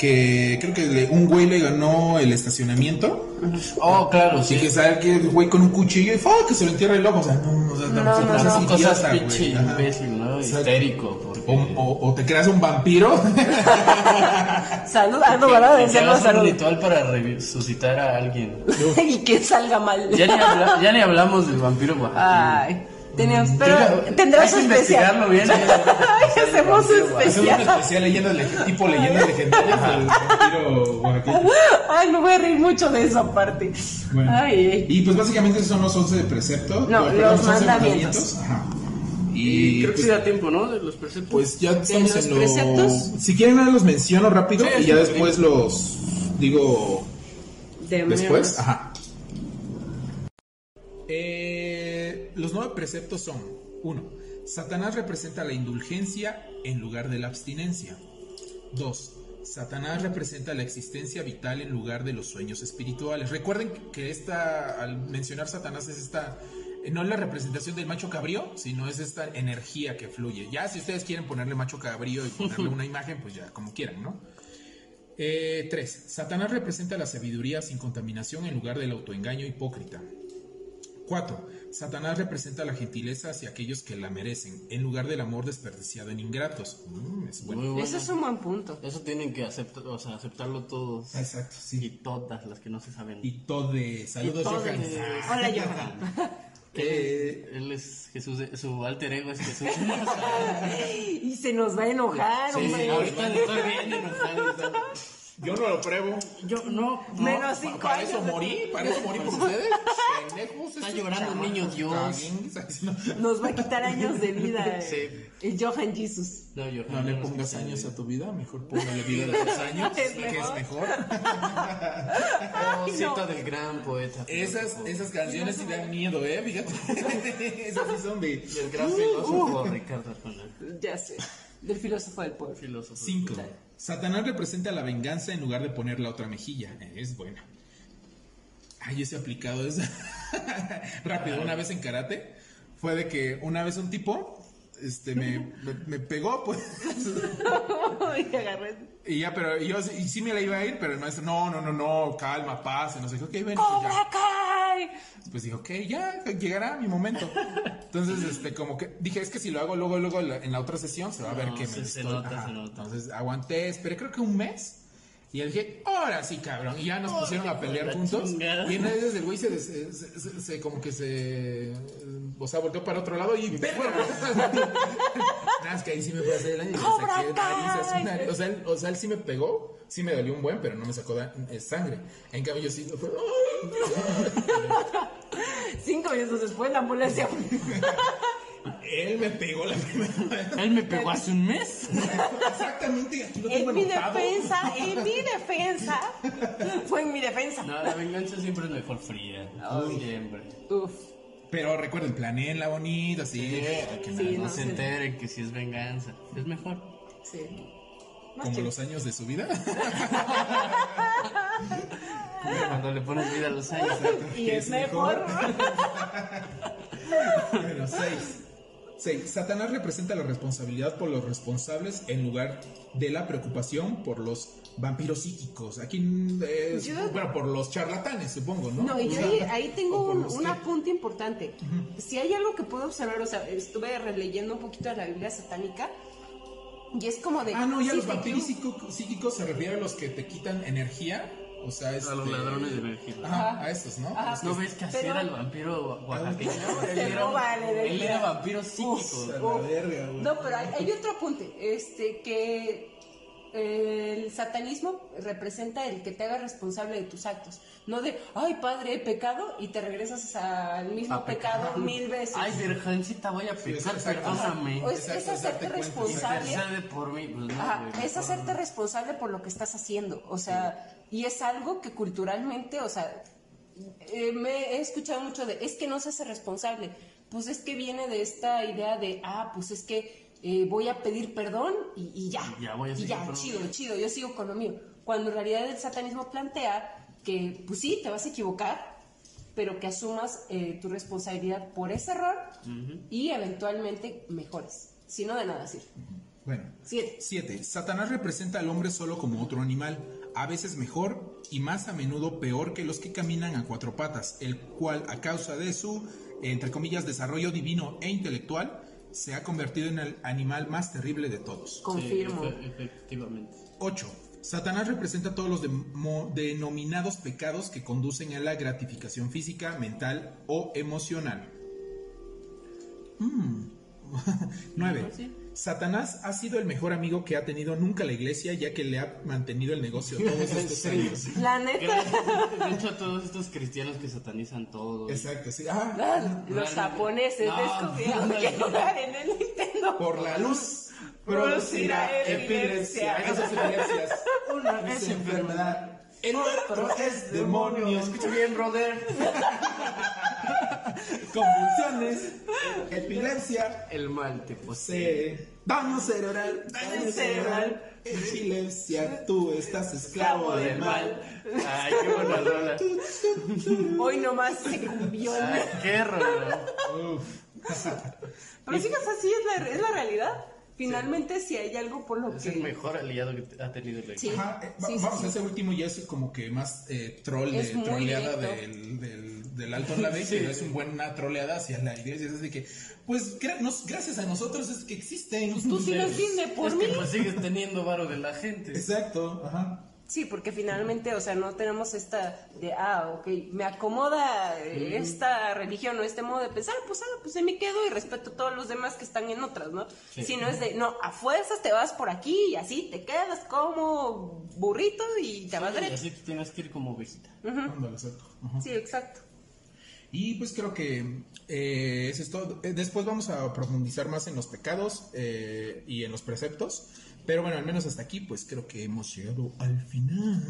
Que creo que le- un güey le ganó el estacionamiento. Oh, claro, Y sí. que sale que el güey con un cuchillo y ¡fa! que se lo entierra el ojo. O sea, no, o sea, No, no, seas no. Cosas pinche imbécil, ¿no? Exacto. Histérico. Porque... O, o- o te creas un vampiro. Salud, ah, no, ¿verdad? Decíamos hagas un salud. ritual para resucitar a alguien. y que salga mal. Ya ni, habla- ya ni hablamos del vampiro oaxaqueño. Ay, teníamos, pero Yo- tendrá hay su que especial. investigarlo bien. Ay, hacemos Hacemos un especial. especial leyendas leg- tipo leyendas legendarias del vampiro oaxaqueño. Ay, me voy a reír mucho de esa parte. Bueno. Ay, Y pues básicamente son los 11 de precepto. No, perdón, los 11 mandamientos. Ajá. Y Y creo que pues, sí da tiempo, ¿no? De los preceptos. pues ya estamos los en preceptos? los... Si quieren nada los menciono rápido Sí, y ya sí. después los digo de después. Ajá. Los preceptos son: 1. Satanás representa la indulgencia en lugar de la abstinencia. 2. Satanás representa la existencia vital en lugar de los sueños espirituales. Recuerden que esta, al mencionar Satanás, es esta, eh, no es la representación del macho cabrío, sino es esta energía que fluye. Ya si ustedes quieren ponerle macho cabrío y ponerle una imagen, pues ya, como quieran, ¿no? 3. Satanás representa la sabiduría sin contaminación en lugar del autoengaño hipócrita. 4. Satanás representa la gentileza hacia aquellos que la merecen, en lugar del amor desperdiciado en ingratos. Mm, es bueno. Muy. Ese es un buen punto. Eso tienen que aceptar, o sea, aceptarlo todos. Exacto, Y sí. todas las que no se saben. Y Tode. Saludos, Y. Johan. Hola, Johan. Eh, Él es Jesús, de- su alter ego es Jesús. Y se nos va a enojar, Sí, sí, hombre. ahorita le estoy bien enojado. Yo no lo pruebo. Yo no, no. Menos Pa- cinco para años. eso morí, para eso morí por ustedes. Pendejos. Está llorando un niño Dios. Nos va a quitar años de vida. Sí. eh, El Johan Jesus. No, yo No le pongas años a tu vida, mejor póngale vida de tus años, Es que es mejor. mejor. Oh, Ay, cita no. del gran poeta. Esas, esas canciones sí dan miedo, eh, fíjate. Esas sí son de Del gran filósofo Ricardo Arjona. Ya sé. Del filósofo del pueblo. Filósofo. 5. Satanás representa la venganza en lugar de poner la otra mejilla. Eh, Es buena. Ay, ese aplicado es rápido. Una vez en karate fue de que una vez un tipo este me, me, me pegó, pues. y agarré. Y ya, pero yo y sí me la iba a ir, pero el maestro, no, no, no, no, calma, paz, no sé qué, ok, ven, pues ya. ¡Cobra Kai! Pues dije, ok, ya llegará mi momento. Entonces, este, como que dije, es que si lo hago luego, luego en la- otra sesión, se va a ver No, que se- me se estoy- nota, se nota. Entonces aguanté, esperé creo que un mes. Y él dije, ahora sí, cabrón. Y ya nos pusieron a pelear juntos. Y en vez el güey se, des- se, se- se- como que se, o sea, volteó para otro lado y. Nada, es que ahí sí me fue a hacer el año. O sea, él, o sea, él sí me pegó, sí me dolió un buen, pero no me sacó eh, sangre. En cambio, yo sí fue, Cinco minutos después la ambulancia. Él me pegó la primera vez. Él me pegó hace un mes. Exactamente, aquí lo tengo En mi anotado. defensa, en mi defensa. Fue en mi defensa. No, la venganza siempre es mejor fría. Siempre. Uf. Pero recuerden, planeé la bonita, sí. que Sí, no, no se enteren que si es venganza. Es mejor. Sí. Más Como los años de su vida. Cuando le pones vida a los años. Y es mejor. bueno, seis. Seis. Satanás representa la responsabilidad por los responsables en lugar de la preocupación por los vampiros psíquicos. Aquí es, Yo- bueno, por los charlatanes, supongo, ¿no? No, y yo ahí, ahí tengo un, un apunte importante. Si hay algo que puedo observar, o sea, estuve releyendo un poquito de la Biblia satánica y es como de... Ah, no, ya sí, los vampiros psíquicos se refiere a los que te quitan energía. O sea, A los este- ladrones de energía. Ajá, a estos, ¿no? Ajá. ¿No ves que así Pero- era el vampiro oaxaqueño? Él era, él vampiro psíquico. Uf. verga. No, pero hay, hay otro apunte, este, que el satanismo representa el que te haga responsable de tus actos, no de, ay padre, he pecado y te regresas al mismo A pecado pecar. mil veces. Ay, virgencita, voy a Sí, pecar, exacto. perdóname. O es, es hacerte responsable. Por mí. Pues no, Ajá, es hacerte responsable por lo que estás haciendo. O sea, y es algo que culturalmente, o sea, eh, me he escuchado mucho de, es que no se hace responsable. Pues es que viene de esta idea de, ah, pues es que eh, voy a pedir perdón y, y ya. Y ya voy a y seguir ya, con lo chido, chido, yo sigo con lo mío. Cuando en realidad el satanismo plantea que, pues sí, te vas a equivocar, pero que asumas eh, tu responsabilidad por ese error y eventualmente mejores. Si no, de nada sirve. Bueno. Siete. 7. Satanás representa al hombre solo como otro animal, a veces mejor y más a menudo peor que los que caminan a cuatro patas, el cual a causa de su, entre comillas, desarrollo divino e intelectual, se ha convertido en el animal más terrible de todos. Confirmo. Sí, efe- efectivamente. 8. Satanás representa todos los denominados pecados que conducen a la gratificación física, mental o emocional. 9. Satanás ha sido el mejor amigo que ha tenido nunca la iglesia, ya que le ha mantenido el negocio todos estos años. La neta. De hecho, todos estos cristianos que satanizan todo. Exacto, sí. Ah, Ah, Los japoneses No, descubrieron no, que no. jugar en el Nintendo. por la luz Producirá epilepsia. epilepsia. Esas epilepsias. Una Es enfermedad. El otro es demonio. Escucha bien, Roder. convulsiones, epilepsia, El mal te posee. se- daño cerebral, daño cerebral, epilepsia, tú estás esclavo del mal. Ay, qué buena rola. Hoy nomás se cumbió. Ay, qué rola. Pero fíjate, así es la, es la realidad. Finalmente, si hay algo por lo Es que. el mejor aliado que ha tenido la Sí. Ajá, eh, va- Sí, sí, vamos, sí. ese último ya es como que más eh, troll, Es de, troleada del, del, del alto la Sí. pero es una buena troleada hacia la iglesia. Es de que, pues, gra- nos- gracias a nosotros es que existen. Tú sí lo entiendes por es mí. que pues sigues teniendo varo de la gente. Exacto, ajá. Sí, porque finalmente, o sea, no tenemos esta de, ah, ok, me acomoda eh, esta religión o este modo de pensar, pues, ah, pues se me quedo y respeto a todos los demás que están en otras, ¿no? Sí. Si no es de, no, a fuerzas te vas por aquí y así te quedas como burrito y te vas Y derecho. así te tienes que ir como ovejita. Ándale, exacto. Ajá. Sí, exacto. Y pues creo que eh, eso es todo. Eh, después vamos a profundizar más en los pecados eh, y en los preceptos. Pero bueno, al menos hasta aquí, pues creo que hemos llegado al final.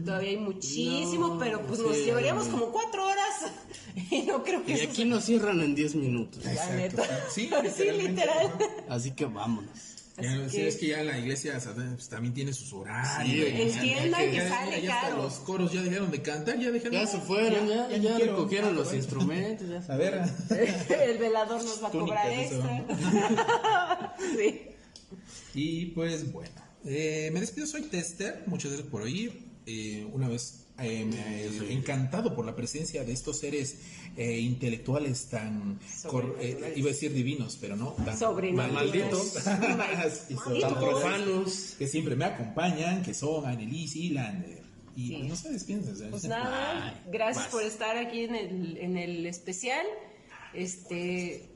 Mm, Todavía hay muchísimo, No, pero pues sí, nos llevaríamos no. como cuatro horas y no creo que Y aquí nos cierran en 10 minutos. La Exacto, neta. Sí, literal. ajá. Así que vámonos. Ya, que- es que ya la iglesia pues, también tiene sus horarios. Sí, Ya- entiendan ya- que ya- sale ya caro. los coros ya dejaron de cantar, ya dejaron Ya se fueron, ya, ya, no quiero. recogieron los instrumentos. Ya A ver, El velador nos va a cobrar eso. extra. sí. y pues bueno, eh, me despido, soy Tester, muchas gracias por oír. Eh, una vez eh, encantado por la presencia de estos seres eh, intelectuales tan, cor- eh, iba a decir divinos, pero no, tan malditos, y sobre Malditos. todo Profanos. que siempre me acompañan, que son Annelies y Lander. Y Sí. pues, no se despiden. Pues dicen, nada, "Ay, gracias vas". por estar aquí en el, en el especial. Este,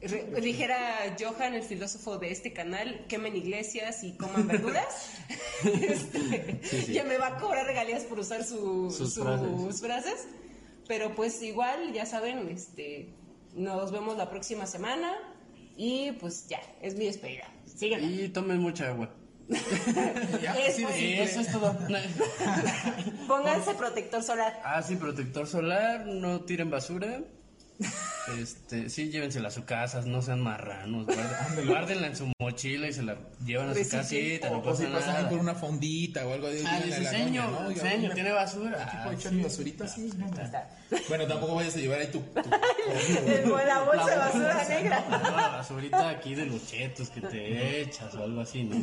dijera Johan, el filósofo de este canal, quemen iglesias y coman verduras. Este, sí. Ya me va a cobrar regalías por usar su- Sus sus frases. frases. Pero pues igual, ya saben, este, nos vemos la próxima semana. Y pues ya, es mi despedida. Síganla. Y tomen mucha agua. Eso es todo. Pónganse protector solar. Ah, sí, protector solar, no tiren basura. Este, sí, llévensela a su casa, no sean marranos, guarden- guárdenla en su mochila y se la llevan a su Reciclen. casita, no O si pasa pasan nada. por una fondita o algo de Ah, basura. Aquí Ah, puedo echar sí. mi basurita, sí. no, no. está. Bueno, tampoco vayas a llevar ahí tu. tu- la bolsa de basura negra. No, la basurita aquí de los chetos que te echas o algo así, ¿no?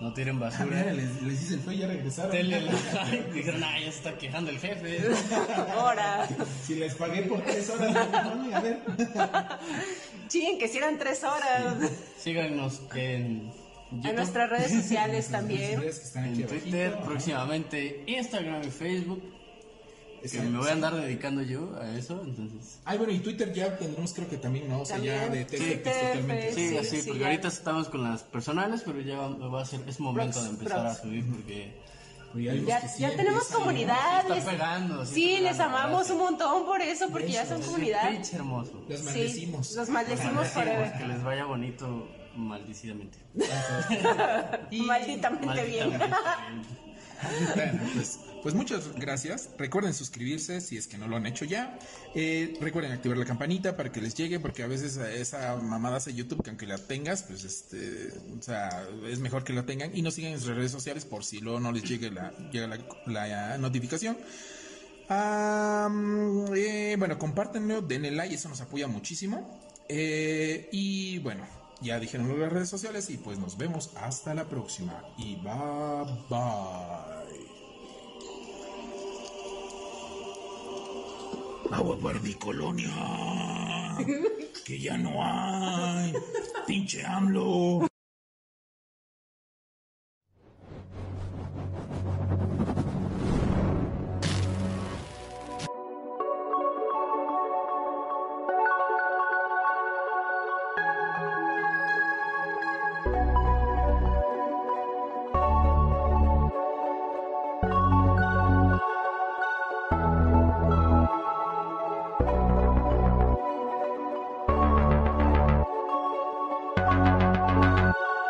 No tiren Ah, mira, basura. les, les hice el fue y ya regresaron. Denle like. Dijeron, ah, ya se está quejando el jefe. Ahora. Si les pagué por tres horas, no, a ver. Ching, que si eran tres horas. Síganos en YouTube, nuestras redes sociales también. En Twitter, abajito, próximamente Instagram y Facebook. Que me voy a andar dedicando yo a eso, entonces. Ay, bueno, y Twitter ya tendremos, creo que también, ¿no? O sea, ya de Sí, es Twitter, totalmente. Sí, Sí, así, sí, porque ya. ahorita estamos con las personales, pero ya va a ser, es momento Prox, de empezar prox. a subir porque ya, Ya, sí ya tenemos comunidad. Está les- pegando, sí Sí, está les pegando, amamos gracias. un montón por eso, porque ya Eso, son es comunidad. Pinche hermoso. Los Sí, maldecimos. los maldecimos forever. Que les vaya bonito maldicidamente. Y- Malditamente bien. Malditamente. Bueno, pues, pues muchas gracias. Recuerden suscribirse si es que no lo han hecho ya. Eh, recuerden activar la campanita para que les llegue, porque a veces esa mamada hace YouTube que aunque la tengas, pues este, o sea, es mejor que la tengan y nos sigan en sus redes sociales por si luego no les llegue la, llega la, notificación. Eh, bueno, compártenlo, denle like, eso nos apoya muchísimo. Eh, y bueno, ya dijeron las redes sociales y pues nos vemos hasta la próxima. Y bye bye. Agua para colonia. Que ya no hay. Pinche AMLO.